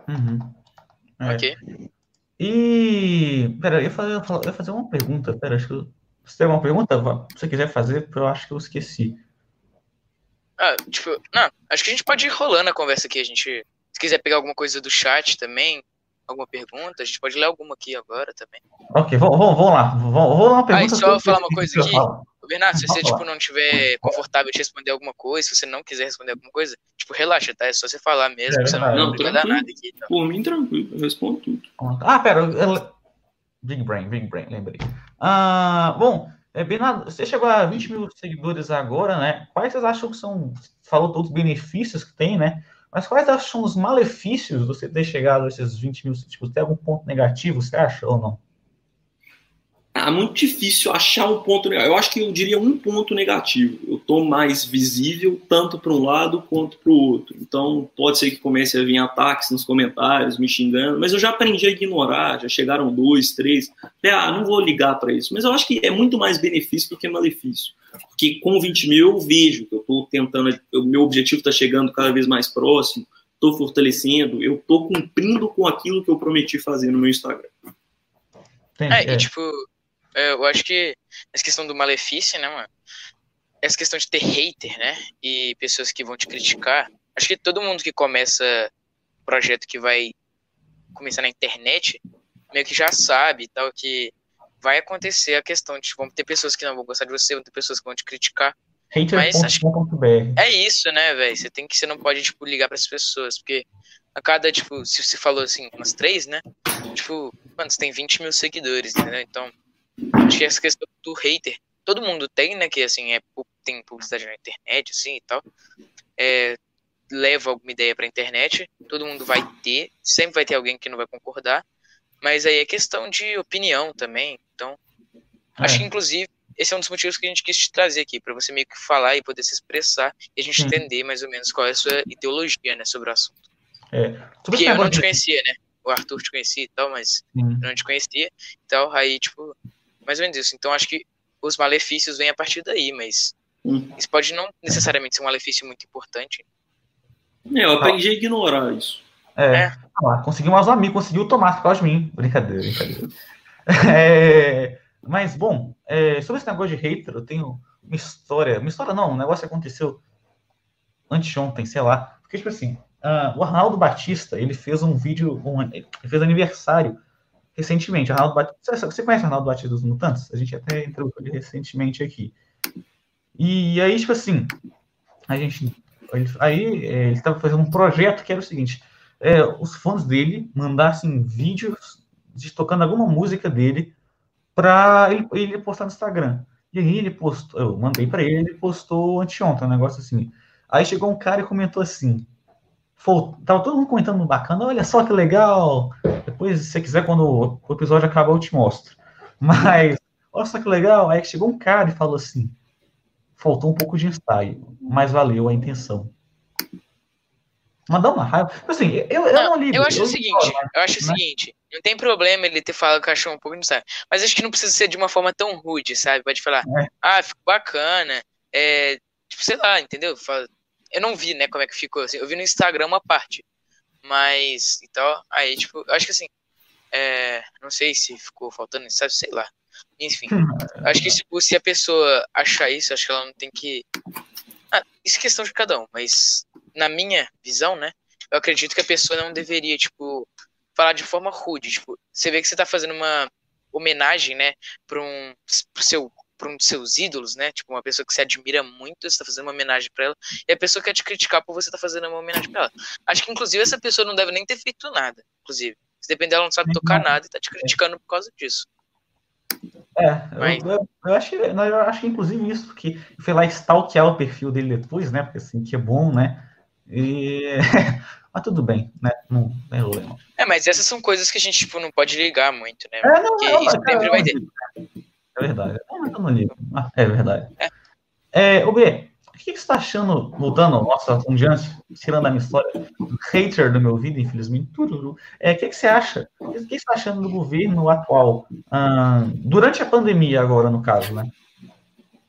Uhum. É. Ok. E. Pera, eu ia fazer, eu ia fazer uma pergunta. Pera, acho que. Você tem alguma pergunta? Se você quiser fazer, porque eu acho que eu esqueci. Ah, tipo, não, acho que a gente pode ir rolando a conversa aqui. A gente. Se quiser pegar alguma coisa do chat também, alguma pergunta? A gente pode ler alguma aqui agora também. Ok, vamos, vamos lá. Vamos, vamos lá uma pergunta. Ah, só falar uma coisa aqui. Bernardo, se você tipo, não tiver confortável de responder alguma coisa, se você não quiser responder alguma coisa, tipo, relaxa, tá? É só você falar mesmo, é, você não, não, vai dar nada aqui. Então. Por mim, tranquilo, eu respondo tudo. Ah, pera, eu... Big Brain, Big Brain, lembrei. Ah, bom, é, Bernardo, você chegou a 20 mil seguidores agora, né? Quais vocês acham que são, falou todos os benefícios que tem, né? Mas quais são os malefícios de você ter chegado a esses 20 mil? Tipo, tem algum ponto negativo, você acha ou não? Ah, muito difícil achar um ponto negativo. Eu acho que eu diria um ponto negativo. Eu estou mais visível tanto para um lado quanto para o outro. Então, pode ser que comece a vir ataques nos comentários, me xingando, mas eu já aprendi a ignorar. Já chegaram dois, três. Ah, não vou ligar para isso. Mas eu acho que é muito mais benefício do que malefício. Porque com 20 mil eu vejo que eu estou tentando, o meu objetivo está chegando cada vez mais próximo, estou fortalecendo, eu estou cumprindo com aquilo que eu prometi fazer no meu Instagram. É, e tipo, é, eu acho que essa questão do malefício, né, mano? Essa questão de ter hater, né? E pessoas que vão te criticar. Acho que todo mundo que começa projeto que vai começar na internet, meio que já sabe tal que vai acontecer a questão de vão ter pessoas que não vão gostar de você, vão ter pessoas que vão te criticar. Hater. Mas acho que é isso, né, velho? Você tem que, você não pode tipo ligar para as pessoas, porque a cada tipo, se você falou assim, umas três, né? Tipo, mano, você tem 20 mil seguidores, entendeu? Então Acho que essa questão do hater, todo mundo tem, né? Que assim, é, tem publicidade na internet, assim e tal. É, leva alguma ideia pra internet, todo mundo vai ter, sempre vai ter alguém que não vai concordar. Mas aí é questão de opinião também. Então, é. acho que inclusive esse é um dos motivos que a gente quis te trazer aqui, para você meio que falar e poder se expressar e a gente entender mais ou menos qual é a sua ideologia né, sobre o assunto. É. Porque eu não te conhecia, né? O Arthur te conhecia e tal, mas eu não te conhecia. Então, aí, tipo, mais ou menos isso. Então acho que os malefícios vêm a partir daí, mas hum. isso pode não necessariamente ser um malefício muito importante. É, eu aprendi a ignorar isso. É. é. Ah, consegui mais um amigo, conseguiu o Tomás por causa de mim. Brincadeira, brincadeira. é, mas, bom, é, sobre esse negócio de hater, eu tenho uma história. Uma história não, um negócio que aconteceu anteontem, sei lá. Porque, tipo assim, uh, o Arnaldo Batista, ele fez um vídeo, um, ele fez aniversário recentemente. Arnaldo Batista, você conhece o Arnaldo Batista dos Mutantes? A gente até entrou ele recentemente aqui. E aí, tipo assim, a gente. Aí é, ele estava fazendo um projeto que era o seguinte: é, os fãs dele mandassem vídeos de tocando alguma música dele para ele, ele, postar no Instagram. E aí ele postou, eu mandei para ele, ele postou anteontem, um negócio assim. Aí chegou um cara e comentou assim: Tava todo mundo comentando bacana, olha só que legal. Depois, se você quiser, quando o episódio acabar, eu te mostro. Mas, olha só que legal. Aí chegou um cara e falou assim: faltou um pouco de ensaio, mas valeu a intenção. Mas dá uma raiva. Assim, eu, eu não, não ligo. Eu acho eu o seguinte, eu acho né? o seguinte, não tem problema ele ter falado que achou um pouco de ensaio. Mas acho que não precisa ser de uma forma tão rude, sabe? Pode falar, é. ah, ficou bacana. É, tipo, sei lá, entendeu? Fala, eu não vi, né, como é que ficou. Assim, eu vi no Instagram uma parte. Mas, então, aí, tipo, eu acho que assim, é, não sei se ficou faltando, sabe, sei lá. Enfim, acho que tipo, se a pessoa achar isso, acho que ela não tem que. Ah, isso é questão de cada um, mas na minha visão, né, eu acredito que a pessoa não deveria, tipo, falar de forma rude. Tipo, você vê que você tá fazendo uma homenagem, né, para um pro seu para um dos seus ídolos, né? Tipo, uma pessoa que você admira muito, você tá fazendo uma homenagem para ela, e a pessoa quer te criticar por você tá fazendo uma homenagem para ela. Acho que, inclusive, essa pessoa não deve nem ter feito nada, inclusive. Se depender, ela não sabe tocar nada e tá te criticando por causa disso. É, Mas... eu, eu, eu, acho, eu acho que inclusive isso, porque foi lá stalkear o perfil dele depois, né? Porque assim, que é bom, né? E... mas tudo bem, né? Não, não é problema. É, mas essas são coisas que a gente tipo, não pode ligar muito, né? É, não, porque não, isso sempre vai ter. É verdade. Não, mas eu não ligo. Ah, é verdade. É. É, o B, o que, você está achando, voltando, nossa, um diante, tirando a minha história, hater do meu vídeo, infelizmente, tudo, é, o que, que você acha? O que você está achando do governo atual, ah, durante a pandemia agora, no caso, né?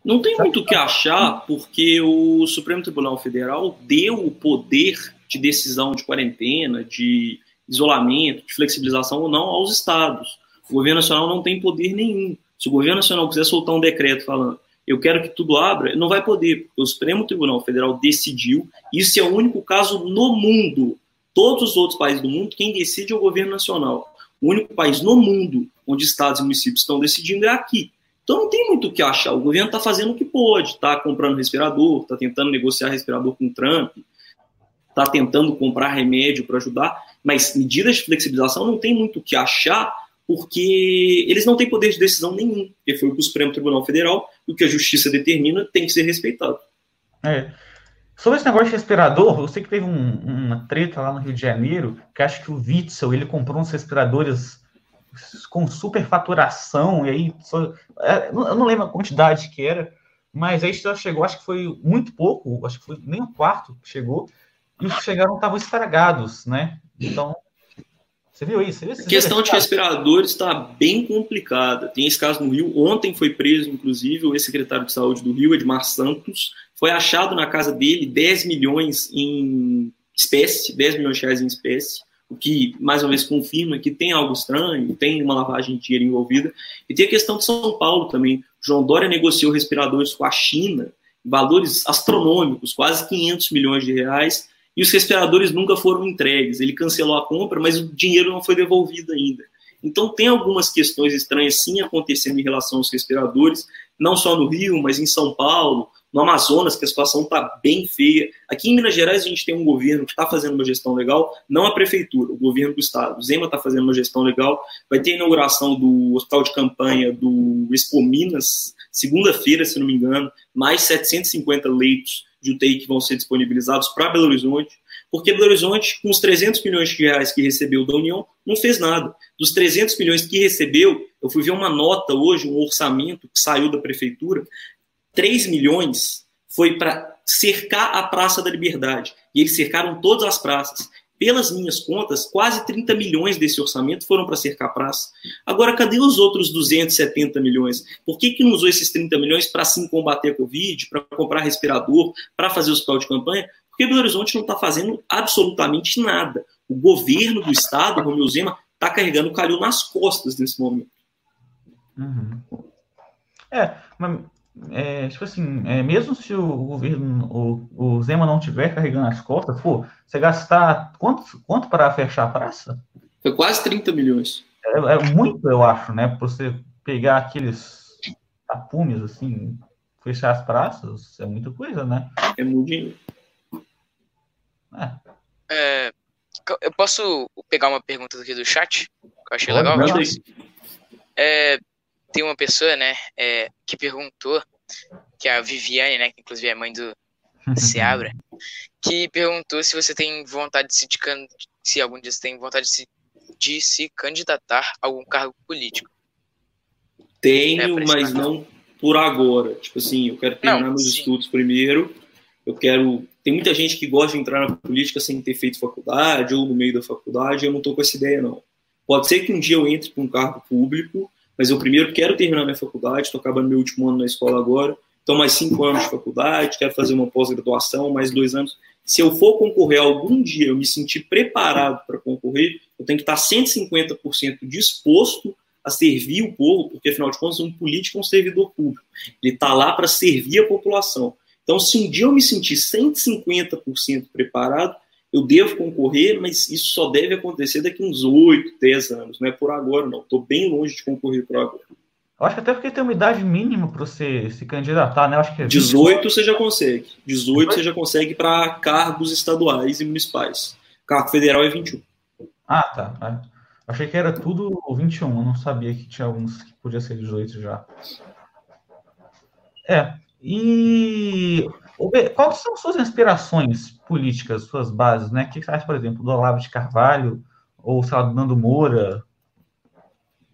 Não tem muito o que achar, porque o Supremo Tribunal Federal deu o poder de decisão de quarentena, de isolamento, de flexibilização ou não aos estados. O governo nacional não tem poder nenhum. Se o governo nacional quiser soltar um decreto falando eu quero que tudo abra, não vai poder, porque o Supremo Tribunal Federal decidiu, isso é o único caso no mundo. Todos os outros países do mundo, quem decide é o governo nacional. O único país no mundo onde estados e municípios estão decidindo é aqui. Então não tem muito o que achar. O governo está fazendo o que pode, está comprando respirador, está tentando negociar respirador com o Trump, está tentando comprar remédio para ajudar, mas medidas de flexibilização não tem muito o que achar, porque eles não têm poder de decisão nenhum, porque foi o Supremo Tribunal Federal o que a justiça determina tem que ser respeitado. É. Sobre esse negócio de respirador, eu sei que teve um, uma treta lá no Rio de Janeiro, que acho que o Witzel, ele comprou uns respiradores com superfaturação, e aí, só, é, eu não lembro a quantidade que era, mas aí já chegou, acho que foi muito pouco, acho que foi nem um quarto que chegou, e os que chegaram estavam estragados, né? Então, você viu isso? Você viu a questão de respiradores está bem complicada. Tem esse caso no Rio. Ontem foi preso, inclusive, o ex-secretário de saúde do Rio, Edmar Santos. Foi achado na casa dele 10 milhões em espécie, 10 milhões de reais em espécie, o que mais uma vez confirma que tem algo estranho, tem uma lavagem de dinheiro envolvida. E tem a questão de São Paulo também. João Dória negociou respiradores com a China, valores astronômicos, quase 500 milhões de reais e os respiradores nunca foram entregues. Ele cancelou a compra, mas o dinheiro não foi devolvido ainda. Então tem algumas questões estranhas sim acontecendo em relação aos respiradores, não só no Rio, mas em São Paulo, no Amazonas, que a situação está bem feia. Aqui em Minas Gerais a gente tem um governo que está fazendo uma gestão legal, não a prefeitura, o governo do estado. O Zema está fazendo uma gestão legal. Vai ter a inauguração do hospital de campanha do Expo Minas, segunda-feira, se não me engano, mais 750 leitos de UTI que vão ser disponibilizados para Belo Horizonte, porque Belo Horizonte, com os 300 milhões de reais que recebeu da União, não fez nada. Dos 300 milhões que recebeu, eu fui ver uma nota hoje, um orçamento que saiu da prefeitura, 3 milhões foi para cercar a Praça da Liberdade. E eles cercaram todas as praças. Pelas minhas contas, quase 30 milhões desse orçamento foram para cercar praça. Agora, cadê os outros 270 milhões? Por que, que não usou esses 30 milhões para sim combater a Covid, para comprar respirador, para fazer hospital de campanha? Porque Belo Horizonte não está fazendo absolutamente nada. O governo do estado, Romeu Zema, está carregando o calil nas costas nesse momento. Uhum. É, mas é, tipo assim, é, mesmo se o governo, o, o Zema não tiver carregando as costas, pô, você gastar quanto, quanto para fechar a praça? Foi quase 30 milhões. É, é muito, eu acho, né? Para você pegar aqueles tapumes, assim, fechar as praças, é muita coisa, né? É muito dinheiro. É. é eu posso pegar uma pergunta aqui do chat? Que eu achei Pode, legal. É, tem uma pessoa, né, é, que perguntou, que é a Viviane, né, que inclusive é mãe do Seabra, que perguntou se você tem vontade de se, se algum dia você tem vontade de se, de se candidatar a algum cargo político. Tenho, é, mas não por agora. Tipo assim, eu quero terminar não, meus sim. estudos primeiro. Eu quero. Tem muita gente que gosta de entrar na política sem ter feito faculdade ou no meio da faculdade. Eu não estou com essa ideia, não. Pode ser que um dia eu entre para um cargo público, mas eu primeiro quero terminar minha faculdade, estou acabando meu último ano na escola agora, então mais cinco anos de faculdade, quero fazer uma pós-graduação, mais dois anos. Se eu for concorrer algum dia, eu me sentir preparado para concorrer, eu tenho que estar 150% disposto a servir o povo, porque afinal de contas um político é um servidor público. Ele está lá para servir a população. Então, se um dia eu me sentir 150% preparado, eu devo concorrer, mas isso só deve acontecer daqui uns 8, 10 anos, não é por agora, não. Estou bem longe de concorrer por agora. Eu acho que até porque tem uma idade mínima para você se candidatar, né? Eu acho que é 18 você já consegue. 18 você já consegue para cargos estaduais e municipais. Cargo federal é 21. Ah, tá. Achei que era tudo 21, eu não sabia que tinha alguns que podia ser 18 já. É. E quais são suas inspirações políticas, suas bases, né? O que você acha, por exemplo, do Olavo de Carvalho ou, sei lá, do Nando Moura?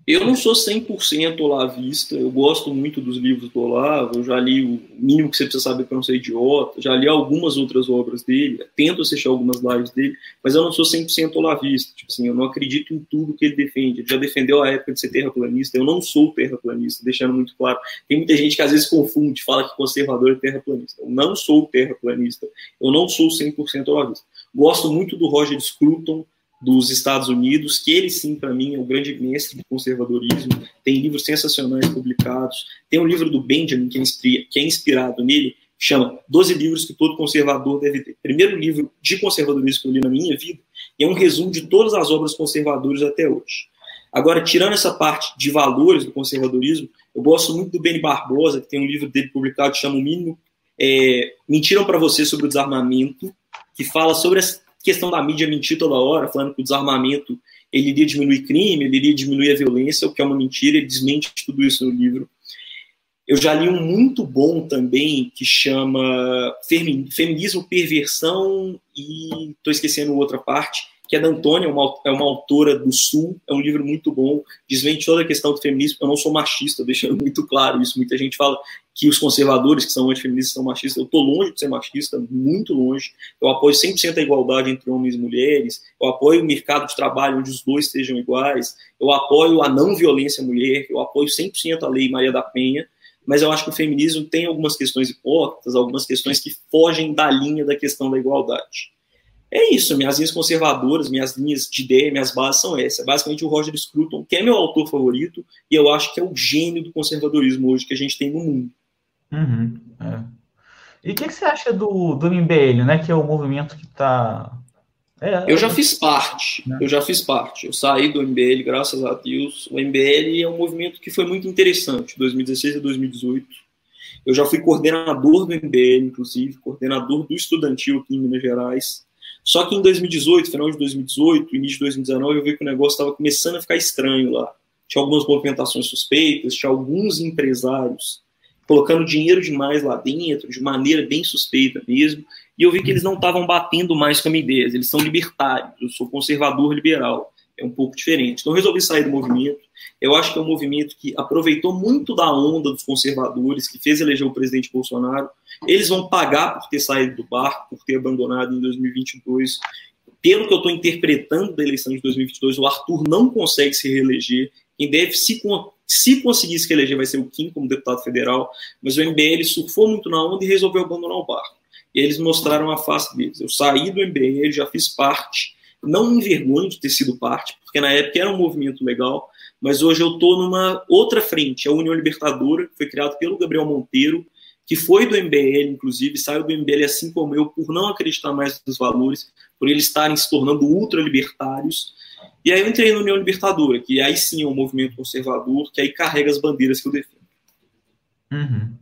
Eu não sou 100% olavista, eu gosto muito dos livros do Olavo, eu já li o mínimo que você precisa saber para não ser idiota, já li algumas outras obras dele, tento assistir algumas lives dele, mas eu não sou 100% olavista, tipo assim, eu não acredito em tudo que ele defende, ele já defendeu a época de ser terraplanista, eu não sou terraplanista, deixando muito claro. Tem muita gente que às vezes confunde, fala que conservador é terraplanista. Eu não sou terraplanista, eu não sou 100% olavista. Gosto muito do Roger Scruton, dos Estados Unidos, que ele sim, para mim, é o grande mestre do conservadorismo. Tem livros sensacionais publicados. Tem um livro do Benjamin, que é, é inspirado nele, que chama 12 livros que todo conservador deve ter. Primeiro livro de conservadorismo que eu li na minha vida, e é um resumo de todas as obras conservadoras até hoje. Agora, tirando essa parte de valores do conservadorismo, eu gosto muito do Benny Barbosa, que tem um livro dele publicado que chama O Mínimo é, Mentiram para Você sobre o Desarmamento, que fala sobre as questão da mídia mentir toda hora, falando que o desarmamento ele iria diminuir crime, ele iria diminuir a violência, o que é uma mentira, ele desmente tudo isso no livro. Eu já li um muito bom também que chama Feminismo, Perversão e estou esquecendo outra parte, que é da Antônia, uma, é uma autora do Sul, é um livro muito bom, desvende toda a questão do feminismo. Eu não sou machista, deixando muito claro isso. Muita gente fala que os conservadores, que são antifeministas, são machistas. Eu estou longe de ser machista, muito longe. Eu apoio 100% a igualdade entre homens e mulheres. Eu apoio o mercado de trabalho onde os dois sejam iguais. Eu apoio a não violência à mulher. Eu apoio 100% a lei Maria da Penha mas eu acho que o feminismo tem algumas questões hipócritas, algumas questões que fogem da linha da questão da igualdade. É isso, minhas linhas conservadoras, minhas linhas de ideia, minhas bases são essas. Basicamente, o Roger Scruton, que é meu autor favorito, e eu acho que é o gênio do conservadorismo hoje que a gente tem no mundo. Uhum, é. E o que, que, você acha do, do MBL, né? Que é o movimento que está. É, eu já fiz parte, né? eu já fiz parte. Eu saí do MBL, graças a Deus. O MBL é um movimento que foi muito interessante, 2016 e 2018. Eu já fui coordenador do MBL, inclusive, coordenador do estudantil aqui em Minas Gerais. Só que em 2018, final de 2018, início de 2019, eu vi que o negócio estava começando a ficar estranho lá. Tinha algumas movimentações suspeitas, tinha alguns empresários colocando dinheiro demais lá dentro, de maneira bem suspeita mesmo, e eu vi que eles não estavam batendo mais com a minha ideia, eles são libertários, eu sou conservador liberal, é um pouco diferente. Então eu resolvi sair do movimento, eu acho que é um movimento que aproveitou muito da onda dos conservadores, que fez eleger o presidente Bolsonaro, eles vão pagar por ter saído do barco, por ter abandonado em 2022. Pelo que eu estou interpretando da eleição de 2022, o Arthur não consegue se reeleger. Quem deve se, se conseguir se reeleger vai ser o Kim como deputado federal, mas o MBL surfou muito na onda e resolveu abandonar o barco. E eles mostraram a face deles. Eu saí do MBL, já fiz parte, não me envergonho de ter sido parte, porque na época era um movimento legal, mas hoje eu estou numa outra frente, a União Libertadora, que foi criada pelo Gabriel Monteiro, que foi do MBL, inclusive, saiu do MBL assim como eu, por não acreditar mais nos valores, por eles estarem se tornando ultralibertários. E aí eu entrei na União Libertadora, que aí sim é um movimento conservador, que aí carrega as bandeiras que eu defendo. Uhum.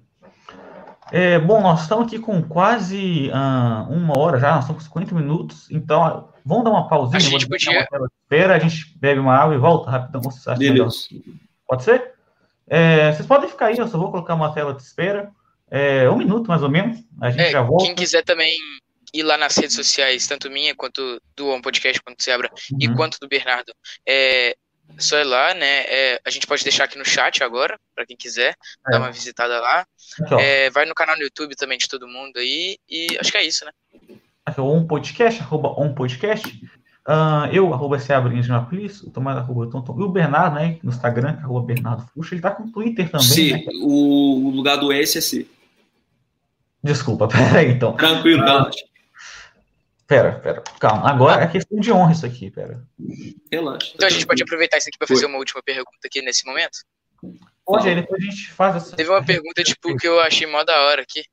É, bom, nós estamos aqui com quase uh, uma hora já, nós estamos com 50 minutos, então vamos dar uma pausinha. A gente podia... Espera, a gente bebe uma água e volta rapidão. Beleza. Pode ser? É, vocês podem ficar aí, eu só vou colocar uma tela de espera. É, um minuto, mais ou menos. A gente é, já volta. Quem quiser também ir lá nas redes sociais, tanto minha quanto do On Podcast, quanto se abra, uhum. e quanto do Bernardo, é só ir lá, né? É, a gente pode deixar aqui no chat agora, para quem quiser, é. dar uma visitada lá. É, vai no canal no YouTube também de todo mundo aí, e acho que é isso, né? Aqui é o On Podcast, arroba On Podcast. Uh, eu, arroba Seabrinhas de Napolis, o Tomás, arroba Tonton, e o Bernardo, né, no Instagram, arroba Bernardo Fuxa, ele tá com o Twitter também, Sim, né? o lugar do S é C. Desculpa, peraí, então. Tranquilo, relaxa. Pera, pera, calma. Agora é questão de honra isso aqui, pera. Relaxa. Então a gente pode aproveitar isso aqui para fazer uma última pergunta aqui nesse momento? Pode, aí depois a gente faz essa. Teve uma pergunta, tipo, que eu achei mó da hora aqui.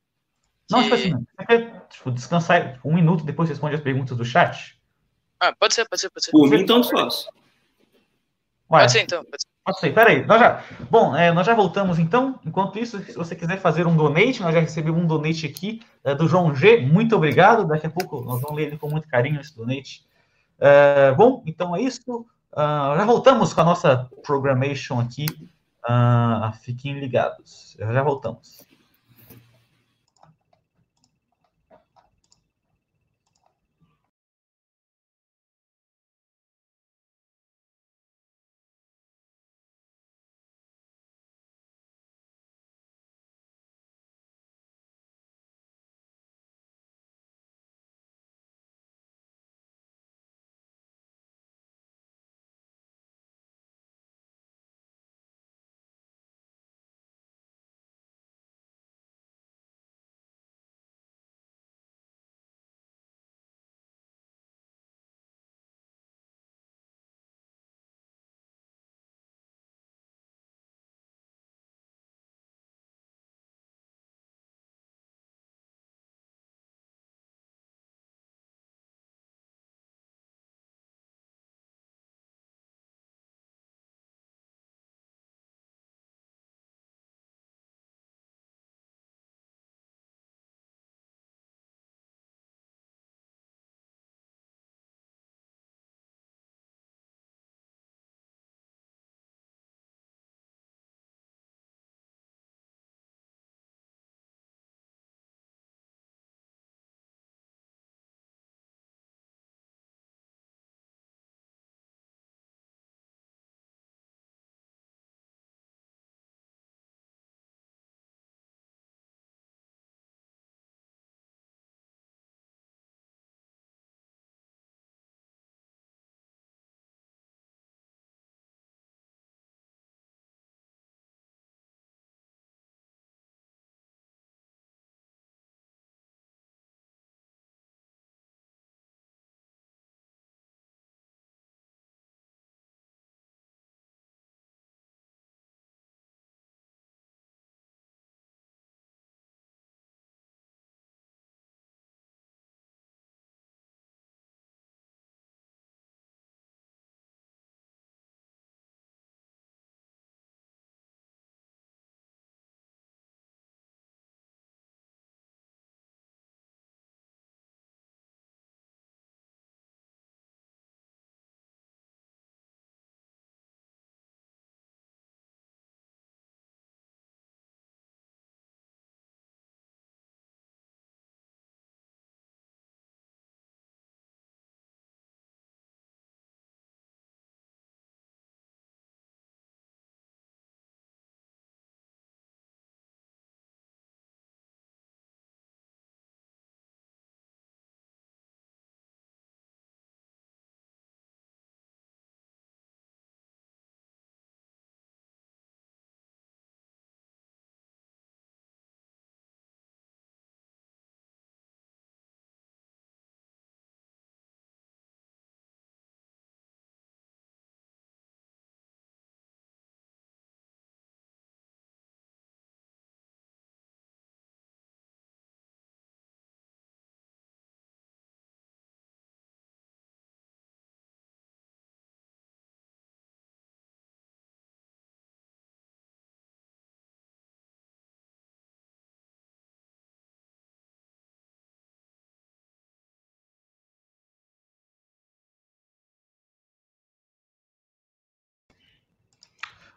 Não, tipo assim, você quer tipo, descansar um minuto e depois responde as perguntas do chat? Ah, pode ser, pode ser, pode ser. Por mim, tanto faz. Pode ser, então. Pode ser. Pode ser. Peraí, nós já... Bom, é, nós já voltamos, então. Enquanto isso, se você quiser fazer um donate, nós já recebemos um donate aqui é, do João G. Muito obrigado. Daqui a pouco nós vamos ler ele com muito carinho, esse donate. É, bom, então é isso. Uh, já voltamos com a nossa programation aqui. Uh, fiquem ligados. Já voltamos.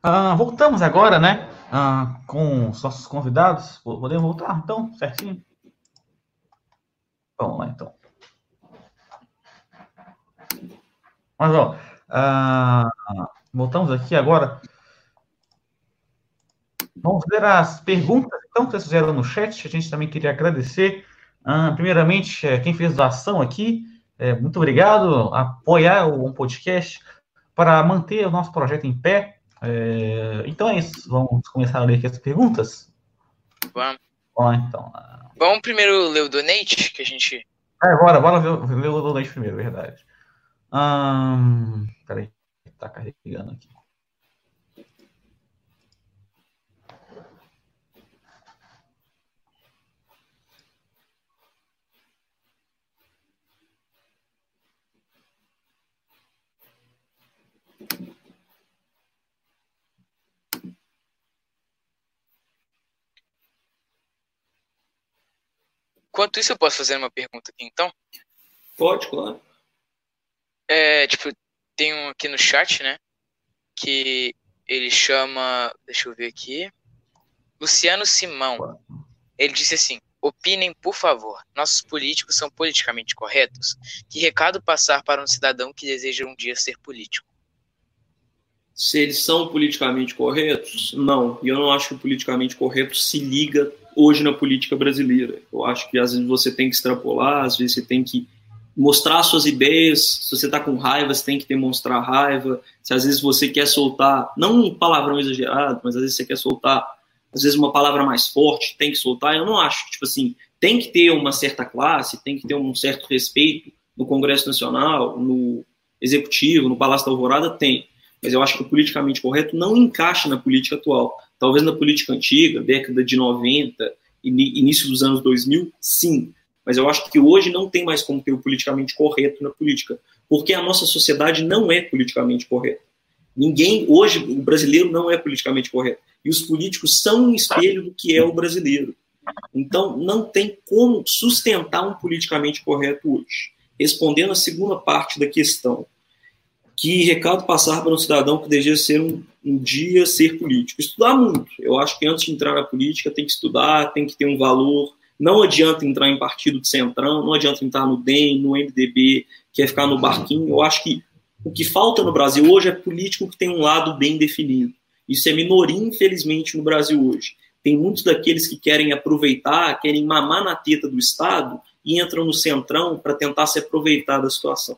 Ah, voltamos agora, né? Ah, com os nossos convidados. Podemos voltar, então, certinho? Vamos lá, então. Mas, ó, ah, voltamos aqui agora. Vamos ver as perguntas então, que vocês fizeram no chat. A gente também queria agradecer. Ah, primeiramente, é, quem fez a ação aqui, é, muito obrigado. Apoiar o podcast para manter o nosso projeto em pé. É, então é isso. Vamos começar a ler aqui as perguntas? Vamos. Vamos lá, então. Vamos primeiro ler o donate, que a gente. É, bora, bora ver, ler o donate primeiro, verdade. Hum, peraí, tá carregando aqui. Enquanto isso, eu posso fazer uma pergunta aqui, então? Pode, claro. É, tipo, tem um aqui no chat, né? Que ele chama. Deixa eu ver aqui. Luciano Simão. Ele disse assim: Opinem, por favor. Nossos políticos são politicamente corretos? Que recado passar para um cidadão que deseja um dia ser político? Se eles são politicamente corretos, não. E eu não acho que o politicamente correto se liga hoje na política brasileira. Eu acho que às vezes você tem que extrapolar, às vezes você tem que mostrar suas ideias. Se você está com raiva, você tem que demonstrar raiva. Se às vezes você quer soltar, não um palavrão exagerado, mas às vezes você quer soltar às vezes uma palavra mais forte tem que soltar. Eu não acho, tipo assim, tem que ter uma certa classe, tem que ter um certo respeito no Congresso Nacional, no Executivo, no Palácio da Alvorada, tem. Mas eu acho que o politicamente correto não encaixa na política atual. Talvez na política antiga, década de 90, início dos anos 2000, sim. Mas eu acho que hoje não tem mais como ter o politicamente correto na política, porque a nossa sociedade não é politicamente correta. Ninguém, hoje, o brasileiro não é politicamente correto. E os políticos são um espelho do que é o brasileiro. Então, não tem como sustentar um politicamente correto hoje. Respondendo a segunda parte da questão, que recado passar para um cidadão que deseja ser um, um dia ser político? Estudar muito. Eu acho que antes de entrar na política tem que estudar, tem que ter um valor. Não adianta entrar em partido de centrão, não adianta entrar no DEM, no MDB, que é ficar no barquinho. Eu acho que o que falta no Brasil hoje é político que tem um lado bem definido. Isso é minoria, infelizmente, no Brasil hoje. Tem muitos daqueles que querem aproveitar, querem mamar na teta do Estado e entram no centrão para tentar se aproveitar da situação.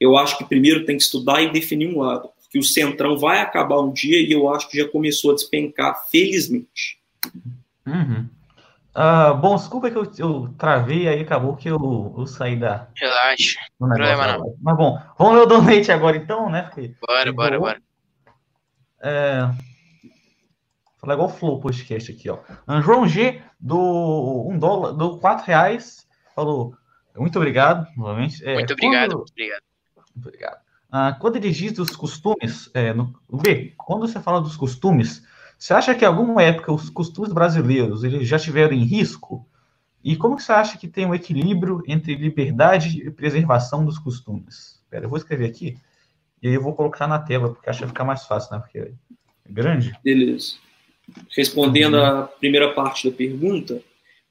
Eu acho que primeiro tem que estudar e definir um lado, porque o centrão vai acabar um dia e eu acho que já começou a despencar, felizmente. Uhum. Uh, bom, desculpa que eu, eu travei aí, acabou que eu, eu saí da. Relaxa. Problema não. Mas bom, vamos ler o donate agora então, né? Porque bora, bora, bora. É... Falar igual o Flow Podcast aqui, ó. João G, do um dólar, do 4 reais, falou. Muito obrigado, novamente. É, muito obrigado, quando... muito obrigado. Obrigado. Ah, quando ele diz dos costumes, é, no, B, quando você fala dos costumes, você acha que em alguma época os costumes brasileiros eles já tiveram em risco? E como que você acha que tem um equilíbrio entre liberdade e preservação dos costumes? Espera, eu vou escrever aqui. E aí eu vou colocar na tela, porque acho que vai ficar mais fácil, né? Porque é grande. Beleza. Respondendo uhum. à primeira parte da pergunta,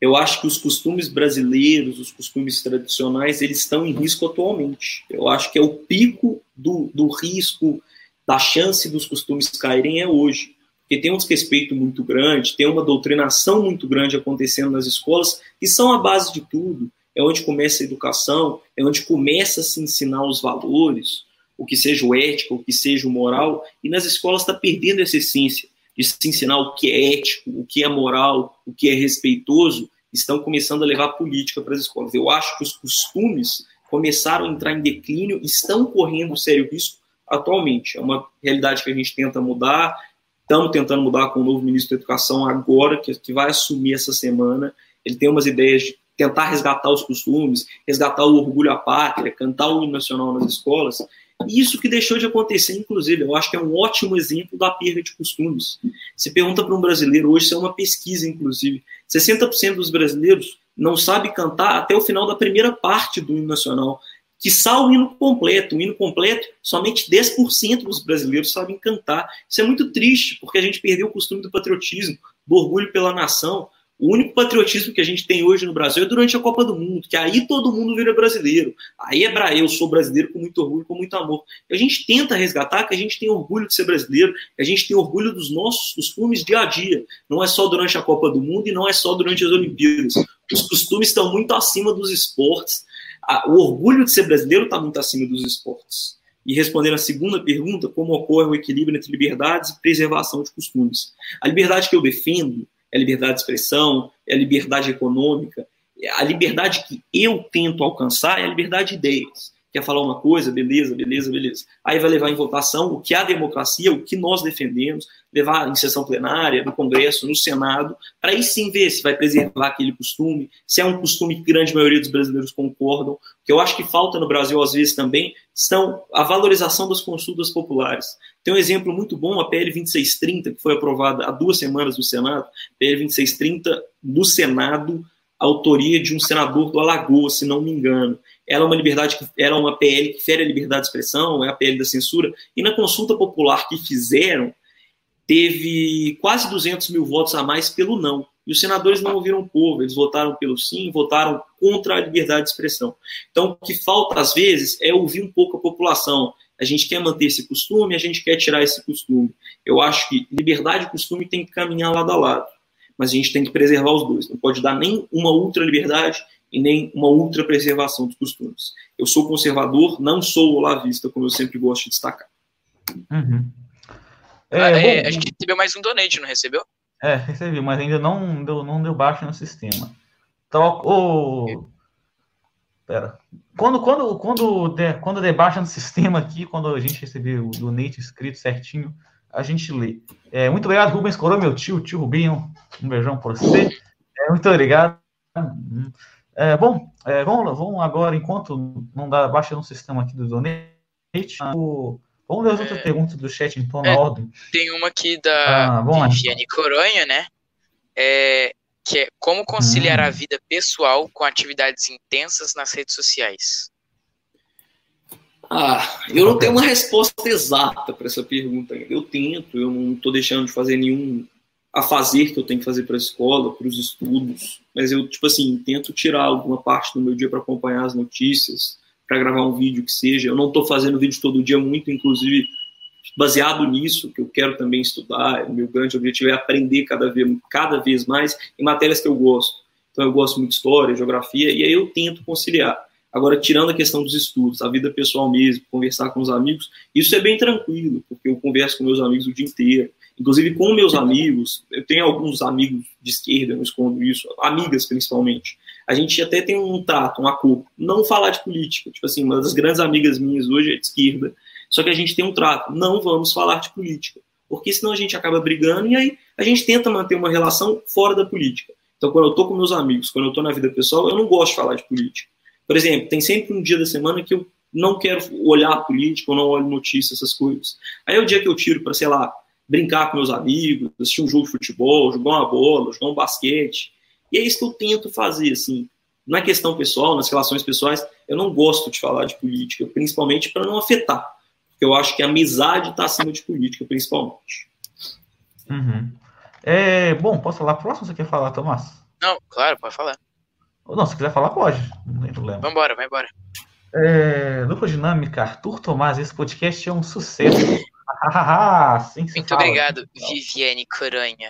eu acho que os costumes brasileiros, os costumes tradicionais, eles estão em risco atualmente. Eu acho que é o pico do, do risco, da chance dos costumes caírem é hoje. Porque tem um desrespeito muito grande, tem uma doutrinação muito grande acontecendo nas escolas, que são a base de tudo. É onde começa a educação, é onde começa a se ensinar os valores, o que seja o ético, o que seja o moral, e nas escolas está perdendo essa essência de se ensinar o que é ético, o que é moral, o que é respeitoso, estão começando a levar política para as escolas. Eu acho que os costumes começaram a entrar em declínio estão correndo sério risco atualmente. É uma realidade que a gente tenta mudar, estamos tentando mudar com o novo ministro da Educação agora, que, que vai assumir essa semana. Ele tem umas ideias de tentar resgatar os costumes, resgatar o orgulho à pátria, cantar o hino nacional nas escolas, isso que deixou de acontecer, inclusive, eu acho que é um ótimo exemplo da perda de costumes. Se pergunta para um brasileiro, hoje isso é uma pesquisa, inclusive, 60% dos brasileiros não sabe cantar até o final da primeira parte do hino nacional, que só o hino completo. O hino completo, somente 10% dos brasileiros sabem cantar. Isso é muito triste, porque a gente perdeu o costume do patriotismo, do orgulho pela nação, o único patriotismo que a gente tem hoje no Brasil é durante a Copa do Mundo, que aí todo mundo vira brasileiro. Aí é eu sou brasileiro com muito orgulho, com muito amor. E a gente tenta resgatar que a gente tem orgulho de ser brasileiro, que a gente tem orgulho dos nossos costumes dia a dia. Não é só durante a Copa do Mundo e não é só durante as Olimpíadas. Os costumes estão muito acima dos esportes. O orgulho de ser brasileiro está muito acima dos esportes. E respondendo a segunda pergunta, como ocorre o equilíbrio entre liberdades e preservação de costumes? A liberdade que eu defendo é a liberdade de expressão, é a liberdade econômica. A liberdade que eu tento alcançar é a liberdade de ideias. Quer falar uma coisa? Beleza, beleza, beleza. Aí vai levar em votação o que a democracia, o que nós defendemos, levar em sessão plenária, no Congresso, no Senado, para aí sim ver se vai preservar aquele costume, se é um costume que grande maioria dos brasileiros concordam. O que eu acho que falta no Brasil, às vezes, também, são a valorização das consultas populares. Tem um exemplo muito bom, a PL 2630, que foi aprovada há duas semanas no Senado, PL 2630 do Senado, autoria de um senador do Alagoas, se não me engano ela é uma liberdade que era uma PL que fere a liberdade de expressão, é a PL da censura, e na consulta popular que fizeram, teve quase 200 mil votos a mais pelo não. E os senadores não ouviram o povo, eles votaram pelo sim, votaram contra a liberdade de expressão. Então, o que falta, às vezes, é ouvir um pouco a população. A gente quer manter esse costume, a gente quer tirar esse costume. Eu acho que liberdade e costume tem que caminhar lado a lado. Mas a gente tem que preservar os dois. Não pode dar nem uma ultra liberdade e nem uma ultra preservação dos costumes. Eu sou conservador, não sou olavista, como eu sempre gosto de destacar. Uhum. É, ah, é, a gente recebeu mais um donate, não recebeu? É, recebi, mas ainda não deu, não deu baixo no sistema. Então, o. Pera. Quando, quando, quando, de, quando debaixa no sistema aqui, quando a gente receber o donate escrito certinho, a gente lê. É, muito obrigado, Rubens Coroa, meu tio, tio Rubinho. Um beijão por você. É, muito obrigado. É, bom, é, vamos, vamos agora, enquanto não dá baixa no sistema aqui do donate, o Vamos ver as outras é, perguntas do chat, então, na é, ordem. Tem uma aqui da ah, Viviane Coronha, né? É, que é como conciliar hum. a vida pessoal com atividades intensas nas redes sociais? Ah, eu não tenho uma resposta exata para essa pergunta. Eu tento, eu não estou deixando de fazer nenhum a fazer que eu tenho que fazer para a escola, para os estudos, mas eu, tipo assim, tento tirar alguma parte do meu dia para acompanhar as notícias, para gravar um vídeo que seja. Eu não estou fazendo vídeo todo dia, muito, inclusive, baseado nisso, que eu quero também estudar. O meu grande objetivo é aprender cada vez, cada vez mais em matérias que eu gosto. Então, eu gosto muito de história, geografia, e aí eu tento conciliar. Agora, tirando a questão dos estudos, a vida pessoal mesmo, conversar com os amigos, isso é bem tranquilo, porque eu converso com meus amigos o dia inteiro. Inclusive com meus amigos, eu tenho alguns amigos de esquerda, não escondo isso, amigas principalmente a gente até tem um trato, um acordo. Não falar de política. Tipo assim, uma das grandes amigas minhas hoje é de esquerda. Só que a gente tem um trato. Não vamos falar de política. Porque senão a gente acaba brigando e aí a gente tenta manter uma relação fora da política. Então, quando eu tô com meus amigos, quando eu tô na vida pessoal, eu não gosto de falar de política. Por exemplo, tem sempre um dia da semana que eu não quero olhar política, ou não olho notícias, essas coisas. Aí é o dia que eu tiro para, sei lá, brincar com meus amigos, assistir um jogo de futebol, jogar uma bola, jogar um basquete. E é isso que eu tento fazer, assim. Na questão pessoal, nas relações pessoais, eu não gosto de falar de política, principalmente para não afetar. Porque eu acho que a amizade está acima de política, principalmente. Uhum. É, bom, posso falar próximo? Você quer falar, Tomás? Não, claro, pode falar. Não, se quiser falar, pode. Não tem problema. Vambora, vai embora. É, Dupla Dinâmica, Arthur Tomás, esse podcast é um sucesso. Sim, Muito fala. obrigado, Viviane Coronha.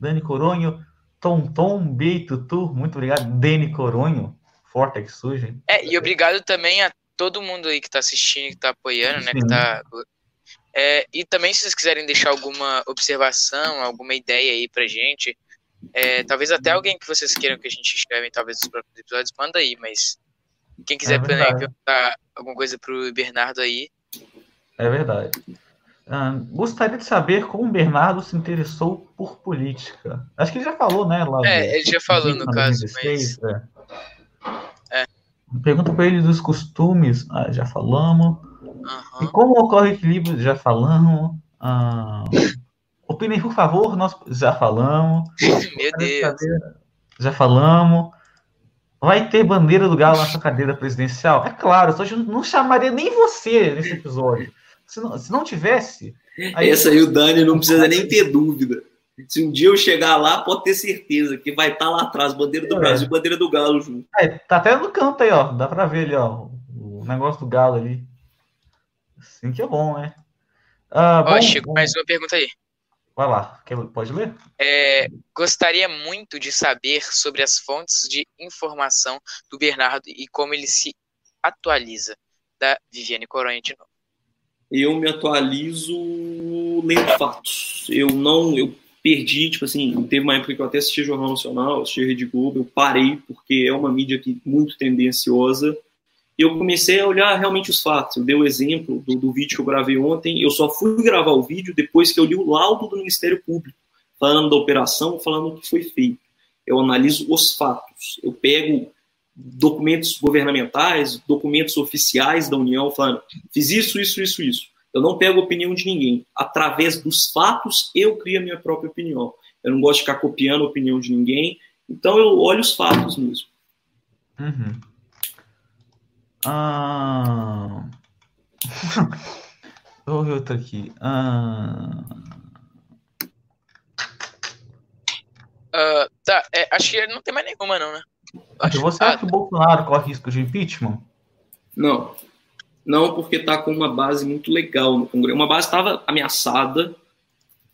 Dani Coronho, Tom Tom, Beitutu, muito obrigado. Dene Coronho, Forte que surge. É, e obrigado também a todo mundo aí que está assistindo, que está apoiando, né? Que tá, é, e também, se vocês quiserem deixar alguma observação, alguma ideia aí pra gente, é, talvez até alguém que vocês queiram que a gente escreve, talvez nos próximos episódios, manda aí, mas quem quiser é perguntar alguma coisa pro Bernardo aí. É verdade. Ah, gostaria de saber como o Bernardo se interessou por política. Acho que ele já falou, né? Lá é, ele já falou no caso. 2016, mas... é. É. Pergunta para ele dos costumes, ah, já falamos. Uhum. E como ocorre o equilíbrio, já falamos. Ah, opinem, por favor, nós já falamos. Meu Deus. Já falamos. Vai ter bandeira do Galo na sua cadeira presidencial? É claro, eu não chamaria nem você nesse episódio. Se não, se não tivesse. Aí Essa aí o Dani não precisa nem ter dúvida. Se um dia eu chegar lá, pode ter certeza que vai estar tá lá atrás, bandeira do é. Brasil, bandeira do Galo junto. É, tá até no canto aí, ó. Dá pra ver ali, ó. O negócio do Galo ali. Assim que é bom, né? Ah, ó, Chico, bom. mais uma pergunta aí. Vai lá, pode ler? É, gostaria muito de saber sobre as fontes de informação do Bernardo e como ele se atualiza. Da Viviane Coronha de novo eu me atualizo lendo fatos. Eu não, eu perdi, tipo assim, teve uma época que eu até assisti Jornal Nacional, assisti Rede Globo, eu parei porque é uma mídia que muito tendenciosa. Eu comecei a olhar realmente os fatos. Eu dei o exemplo do, do vídeo que eu gravei ontem. Eu só fui gravar o vídeo depois que eu li o laudo do Ministério Público, falando da operação, falando o que foi feito. Eu analiso os fatos. Eu pego documentos governamentais, documentos oficiais da União, falando: fiz isso, isso, isso, isso. Eu não pego a opinião de ninguém. Através dos fatos, eu crio a minha própria opinião. Eu não gosto de ficar copiando a opinião de ninguém. Então, eu olho os fatos mesmo. Uhum. Ah... Vou ver outra aqui. Ah... Uh, tá, é, acho que não tem mais nenhuma, não, né? Acho... Você acha que o Bolsonaro corre risco de impeachment? Não. Não, porque está com uma base muito legal no Congresso. Uma base estava ameaçada.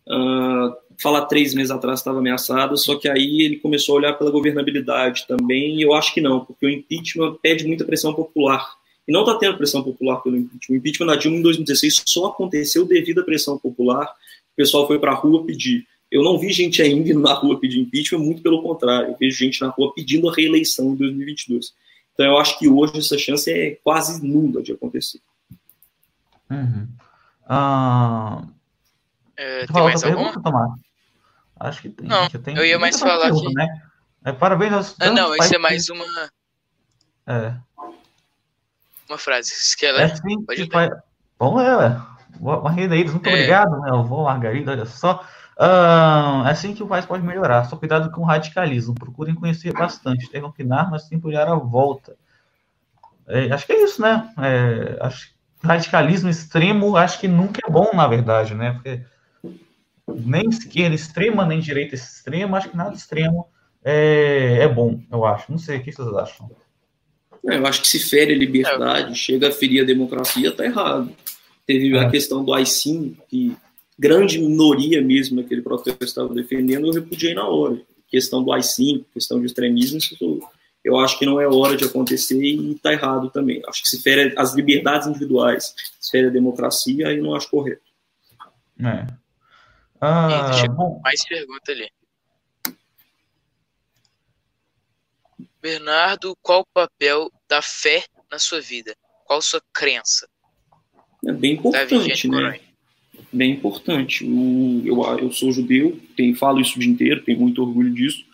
Uh, falar três meses atrás estava ameaçada, só que aí ele começou a olhar pela governabilidade também, e eu acho que não, porque o impeachment pede muita pressão popular. E não está tendo pressão popular pelo impeachment. O impeachment da Dilma em 2016 só aconteceu devido à pressão popular. O pessoal foi para a rua pedir. Eu não vi gente ainda na rua pedir impeachment, muito pelo contrário. Eu vejo gente na rua pedindo a reeleição em 2022. Então eu acho que hoje essa chance é quase nula de acontecer. Uhum. Ah... É, tem mais alguma? Tomar? Acho que tem. Não, tem, eu ia mais falar aqui. Né? É, parabéns aos ah, Não, isso é mais uma... É. Uma frase. Ler, é assim pode ler. Bom, é, Margarida, muito é. obrigado, meu avô Margarida, olha só. Uh, é assim que o país pode melhorar. Só cuidado com o radicalismo. Procurem conhecer bastante. Tem que opinar, mas sempre olhar a volta. É, acho que é isso, né? É, acho radicalismo extremo acho que nunca é bom, na verdade, né? Porque nem esquerda extrema, nem direita extrema, acho que nada extremo é, é bom, eu acho. Não sei, o que vocês acham? É, eu acho que se fere a liberdade, chega a ferir a democracia, tá errado. Teve é. a questão do AI-5, que grande minoria mesmo naquele protesto estava defendendo, eu repudiei na hora. Questão do AI-5, questão de extremismo, isso eu acho que não é hora de acontecer e está errado também. Acho que se fere as liberdades individuais, se fere a democracia, aí não acho correto. É. Ah, bom. mais pergunta ali. Bernardo, qual o papel da fé na sua vida? Qual a sua crença? É bem importante, tá né? Bem importante. O, eu, eu sou judeu, tenho, falo isso o dia inteiro, tenho muito orgulho disso.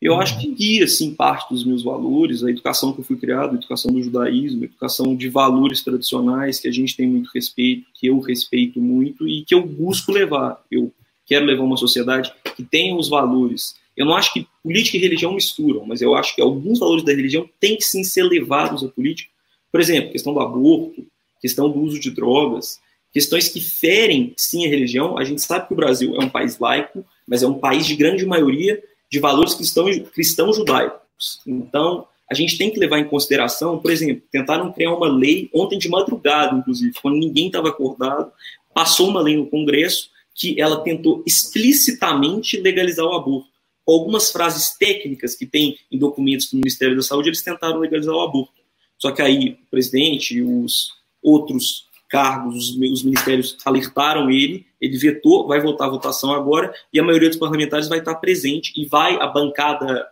Eu acho que guia, assim, parte dos meus valores, a educação que eu fui criado, a educação do judaísmo, a educação de valores tradicionais que a gente tem muito respeito, que eu respeito muito e que eu busco levar. Eu quero levar uma sociedade que tenha os valores. Eu não acho que política e religião misturam, mas eu acho que alguns valores da religião têm que sim ser levados à política. Por exemplo, questão do aborto, questão do uso de drogas, questões que ferem sim a religião. A gente sabe que o Brasil é um país laico, mas é um país de grande maioria de valores cristãos, cristãos judaicos. Então, a gente tem que levar em consideração, por exemplo, tentaram criar uma lei ontem de madrugada, inclusive, quando ninguém estava acordado, passou uma lei no Congresso que ela tentou explicitamente legalizar o aborto. Com algumas frases técnicas que tem em documentos do Ministério da Saúde, eles tentaram legalizar o aborto. Só que aí o presidente e os outros cargos, os, os ministérios alertaram ele, ele vetou, vai voltar à votação agora, e a maioria dos parlamentares vai estar presente e vai, a bancada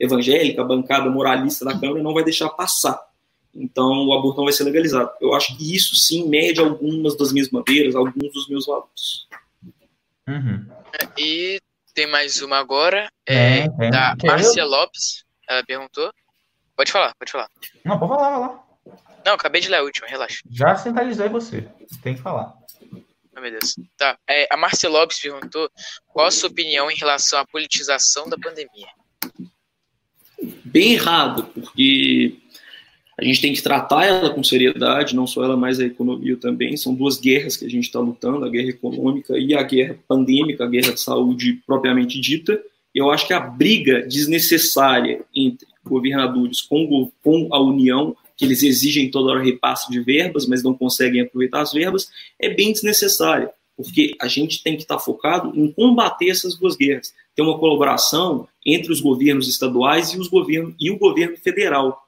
evangélica, a bancada moralista da Câmara não vai deixar passar. Então o aborto não vai ser legalizado. Eu acho que isso sim mede algumas das minhas bandeiras, alguns dos meus valores. Uhum. E tem mais uma agora, é, é, é. da Márcia Lopes. Ela perguntou. Pode falar, pode falar. Não, pode falar, vai lá. Não, acabei de ler a última, relaxa. Já centralizei você. Tem que falar. Oh, meu Deus. Tá. É, a Márcia Lopes perguntou qual a sua opinião em relação à politização da pandemia. Bem errado, porque a gente tem que tratar ela com seriedade, não só ela, mas a economia também. São duas guerras que a gente está lutando, a guerra econômica e a guerra pandêmica, a guerra de saúde propriamente dita. E eu acho que a briga desnecessária entre governadores com, com a União, que eles exigem toda hora repasse de verbas, mas não conseguem aproveitar as verbas, é bem desnecessária, porque a gente tem que estar focado em combater essas duas guerras, ter uma colaboração entre os governos estaduais e, os governos, e o governo federal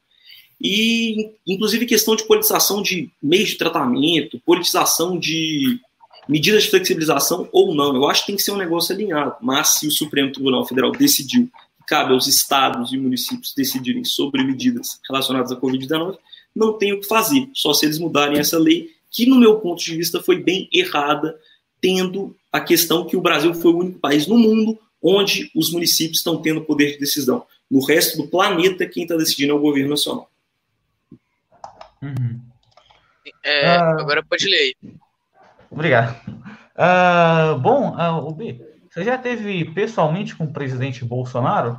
e inclusive questão de politização de meios de tratamento, politização de medidas de flexibilização ou não. Eu acho que tem que ser um negócio alinhado. Mas se o Supremo Tribunal Federal decidiu cabe aos estados e municípios decidirem sobre medidas relacionadas à Covid-19, não tem o que fazer, só se eles mudarem essa lei, que no meu ponto de vista foi bem errada, tendo a questão que o Brasil foi o único país no mundo onde os municípios estão tendo poder de decisão. No resto do planeta, quem está decidindo é o governo nacional. Uhum. É, uh, agora pode ler aí. Obrigado. Uh, bom, uh, B, você já teve pessoalmente com o presidente Bolsonaro?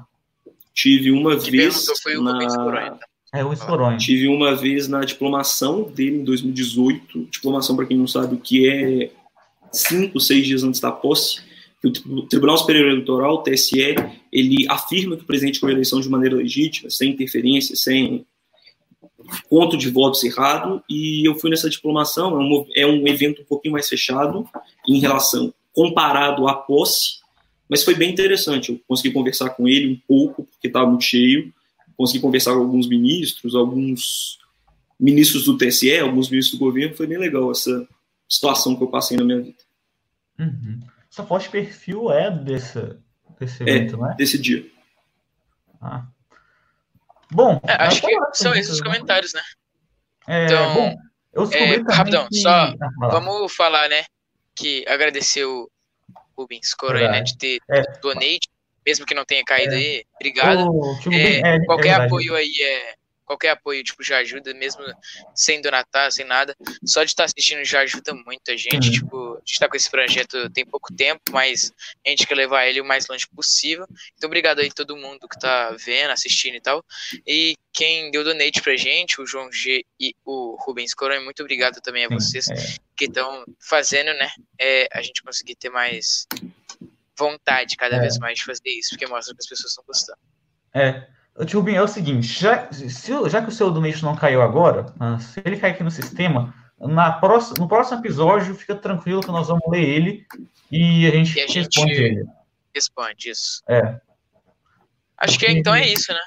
Tive uma vez. Foi o na... É o Escoronha. Tive uma vez na diplomação dele em 2018. Diplomação, para quem não sabe o que é, cinco, seis dias antes da posse. O Tribunal Superior Eleitoral, o TSE, ele afirma que o presidente foi eleição de maneira legítima, sem interferência, sem conto de votos errado. E eu fui nessa diplomação. É um, é um evento um pouquinho mais fechado em relação comparado à posse, mas foi bem interessante. Eu consegui conversar com ele um pouco, porque estava muito cheio consegui conversar com alguns ministros, alguns ministros do TSE, alguns ministros do governo, foi bem legal essa situação que eu passei na minha vida. Uhum. Essa foto de perfil é desse, desse é, evento, é, né? Desse dia. Ah. Bom, é, acho que são esses os né? comentários, né? É, então, bom, eu é, rapidão, que... só ah, vamos falar, né? Que agradecer o Rubens Coronel né, de ter é. donate mesmo que não tenha caído é. aí, obrigado. Oh, é, é, qualquer apoio aí é. Qualquer apoio, tipo, já ajuda, mesmo sem donatar, sem nada. Só de estar assistindo já ajuda muita gente. Uhum. Tipo, a gente tá com esse projeto tem pouco tempo, mas a gente quer levar ele o mais longe possível. Então, obrigado aí todo mundo que tá vendo, assistindo e tal. E quem deu donate pra gente, o João G e o Rubens Coronel, muito obrigado também a vocês é. que estão fazendo, né? É, a gente conseguir ter mais vontade cada é. vez mais de fazer isso, porque mostra que as pessoas estão gostando. É. Tio Rubinho, é o seguinte, já, se, já que o seu donation não caiu agora, uh, se ele cair aqui no sistema, na próxima, no próximo episódio, fica tranquilo que nós vamos ler ele e a gente, e a gente responde ele. Responde isso. É. Acho que então é isso, né?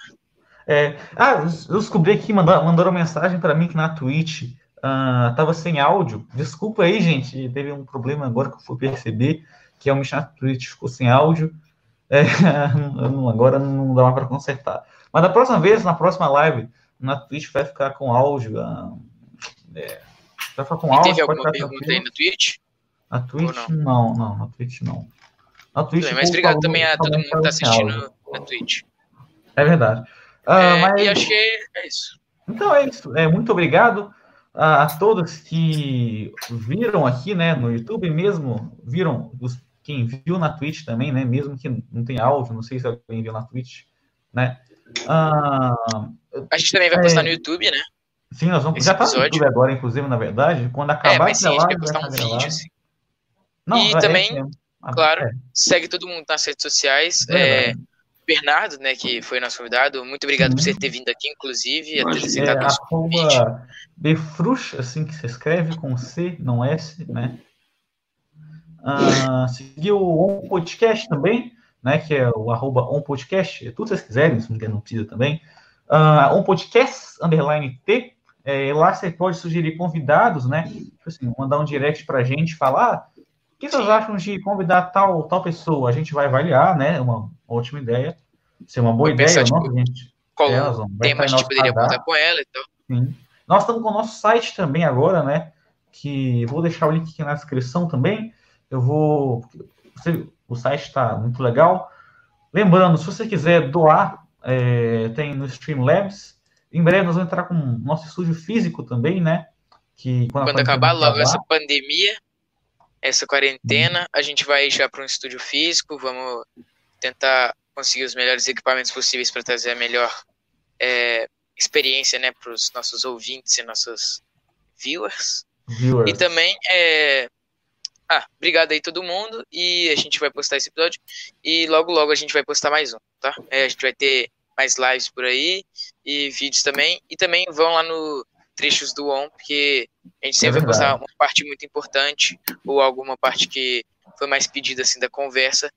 É. Ah, eu descobri aqui, mandaram, mandaram mensagem para mim que na Twitch uh, tava sem áudio. Desculpa aí, gente, teve um problema agora que eu fui perceber que é o Twitch ficou sem áudio. É, agora não dá mais para consertar. Mas na próxima vez, na próxima live, na Twitch vai ficar com áudio. Ah, é, vai ficar com e áudio. Teve alguma pergunta aí na Twitch? Na Twitch, não? não, não, na Twitch não. Na Twitch, mas obrigado também a todo mundo que está assistindo na Twitch. É verdade. Ah, é, mas... E acho que é isso. Então é isso. É, muito obrigado a, a todos que viram aqui, né, no YouTube mesmo, viram os quem viu na Twitch também, né? Mesmo que não tenha áudio, não sei se alguém viu na Twitch, né? Ah, a gente também vai postar é, no YouTube, né? Sim, nós vamos. Esse já tá no YouTube agora, inclusive, na verdade. Quando acabar é, mas sim, a gente vai postar um vídeo, assim. Não, e é, também, é, claro, é. segue todo mundo nas redes sociais. É, Bernardo, né, que foi nosso convidado, muito obrigado por você ter vindo aqui, inclusive, a ter aceitado é, nosso convite. Befrush, assim que se escreve, com C, não S, né? Uh, seguir o On Podcast também, né? Que é o arroba On Podcast, é tudo que vocês quiserem, se não precisa também. Uh, on Podcast, underline T. É, lá você pode sugerir convidados, né? Tipo assim, mandar um direct pra gente, falar o que vocês acham de convidar tal, tal pessoa? A gente vai avaliar, né? Uma ótima ideia. Se é uma boa ideia pensar, ou não, tipo, gente. Qual é, tema a gente poderia contar com ela e então. tal. Sim. Nós estamos com o nosso site também agora, né? Que vou deixar o link aqui na descrição também. Eu vou. O site está muito legal. Lembrando, se você quiser doar, é, tem no Streamlabs. Em breve nós vamos entrar com nosso estúdio físico também, né? Que quando, quando acabar logo acabar, essa pandemia, essa quarentena, a gente vai já para um estúdio físico, vamos tentar conseguir os melhores equipamentos possíveis para trazer a melhor é, experiência né, para os nossos ouvintes e nossos viewers. viewers. E também é, ah, obrigado aí todo mundo. E a gente vai postar esse episódio. E logo, logo a gente vai postar mais um, tá? É, a gente vai ter mais lives por aí e vídeos também. E também vão lá no trechos do ON, porque a gente sempre é vai postar uma parte muito importante ou alguma parte que foi mais pedida assim da conversa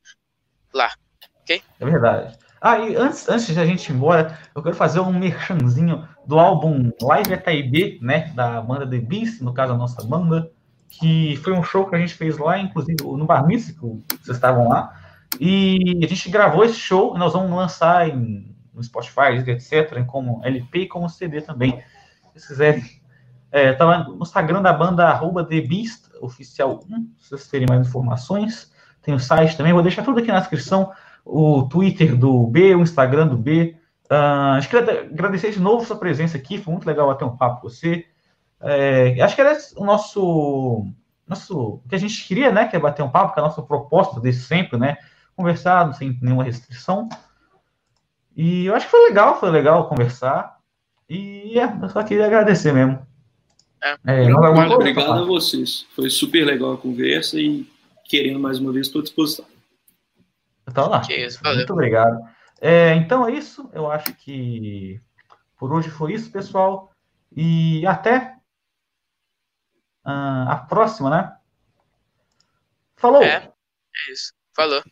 lá, ok? É verdade. Ah, e antes, antes de a gente ir embora, eu quero fazer um merchanzinho do álbum Live Etaibê, né, da banda The Beast, no caso a nossa banda, que foi um show que a gente fez lá, inclusive no Bar que vocês estavam lá, e a gente gravou esse show e nós vamos lançar em, no Spotify, etc., como LP e como CD também. Se quiserem, é, tá lá no Instagram da banda, arroba TheBeast, oficial 1, se vocês terem mais informações. Tem o site também, vou deixar tudo aqui na descrição, o Twitter do B, o Instagram do B. Uh, acho que agradecer de novo sua presença aqui, foi muito legal bater um papo com você. É, acho que era o nosso, nosso. O que a gente queria, né? Que é bater um papo, que é a nossa proposta desde sempre, né? Conversar sem nenhuma restrição. E eu acho que foi legal, foi legal conversar. E é, eu só queria agradecer mesmo. É, é obrigado, obrigado a vocês. Foi super legal a conversa e querendo mais uma vez, estou à disposição. Então lá. Isso, Muito obrigado. É, então é isso. Eu acho que por hoje foi isso, pessoal. E até a, a próxima, né? Falou! É, é isso. Falou.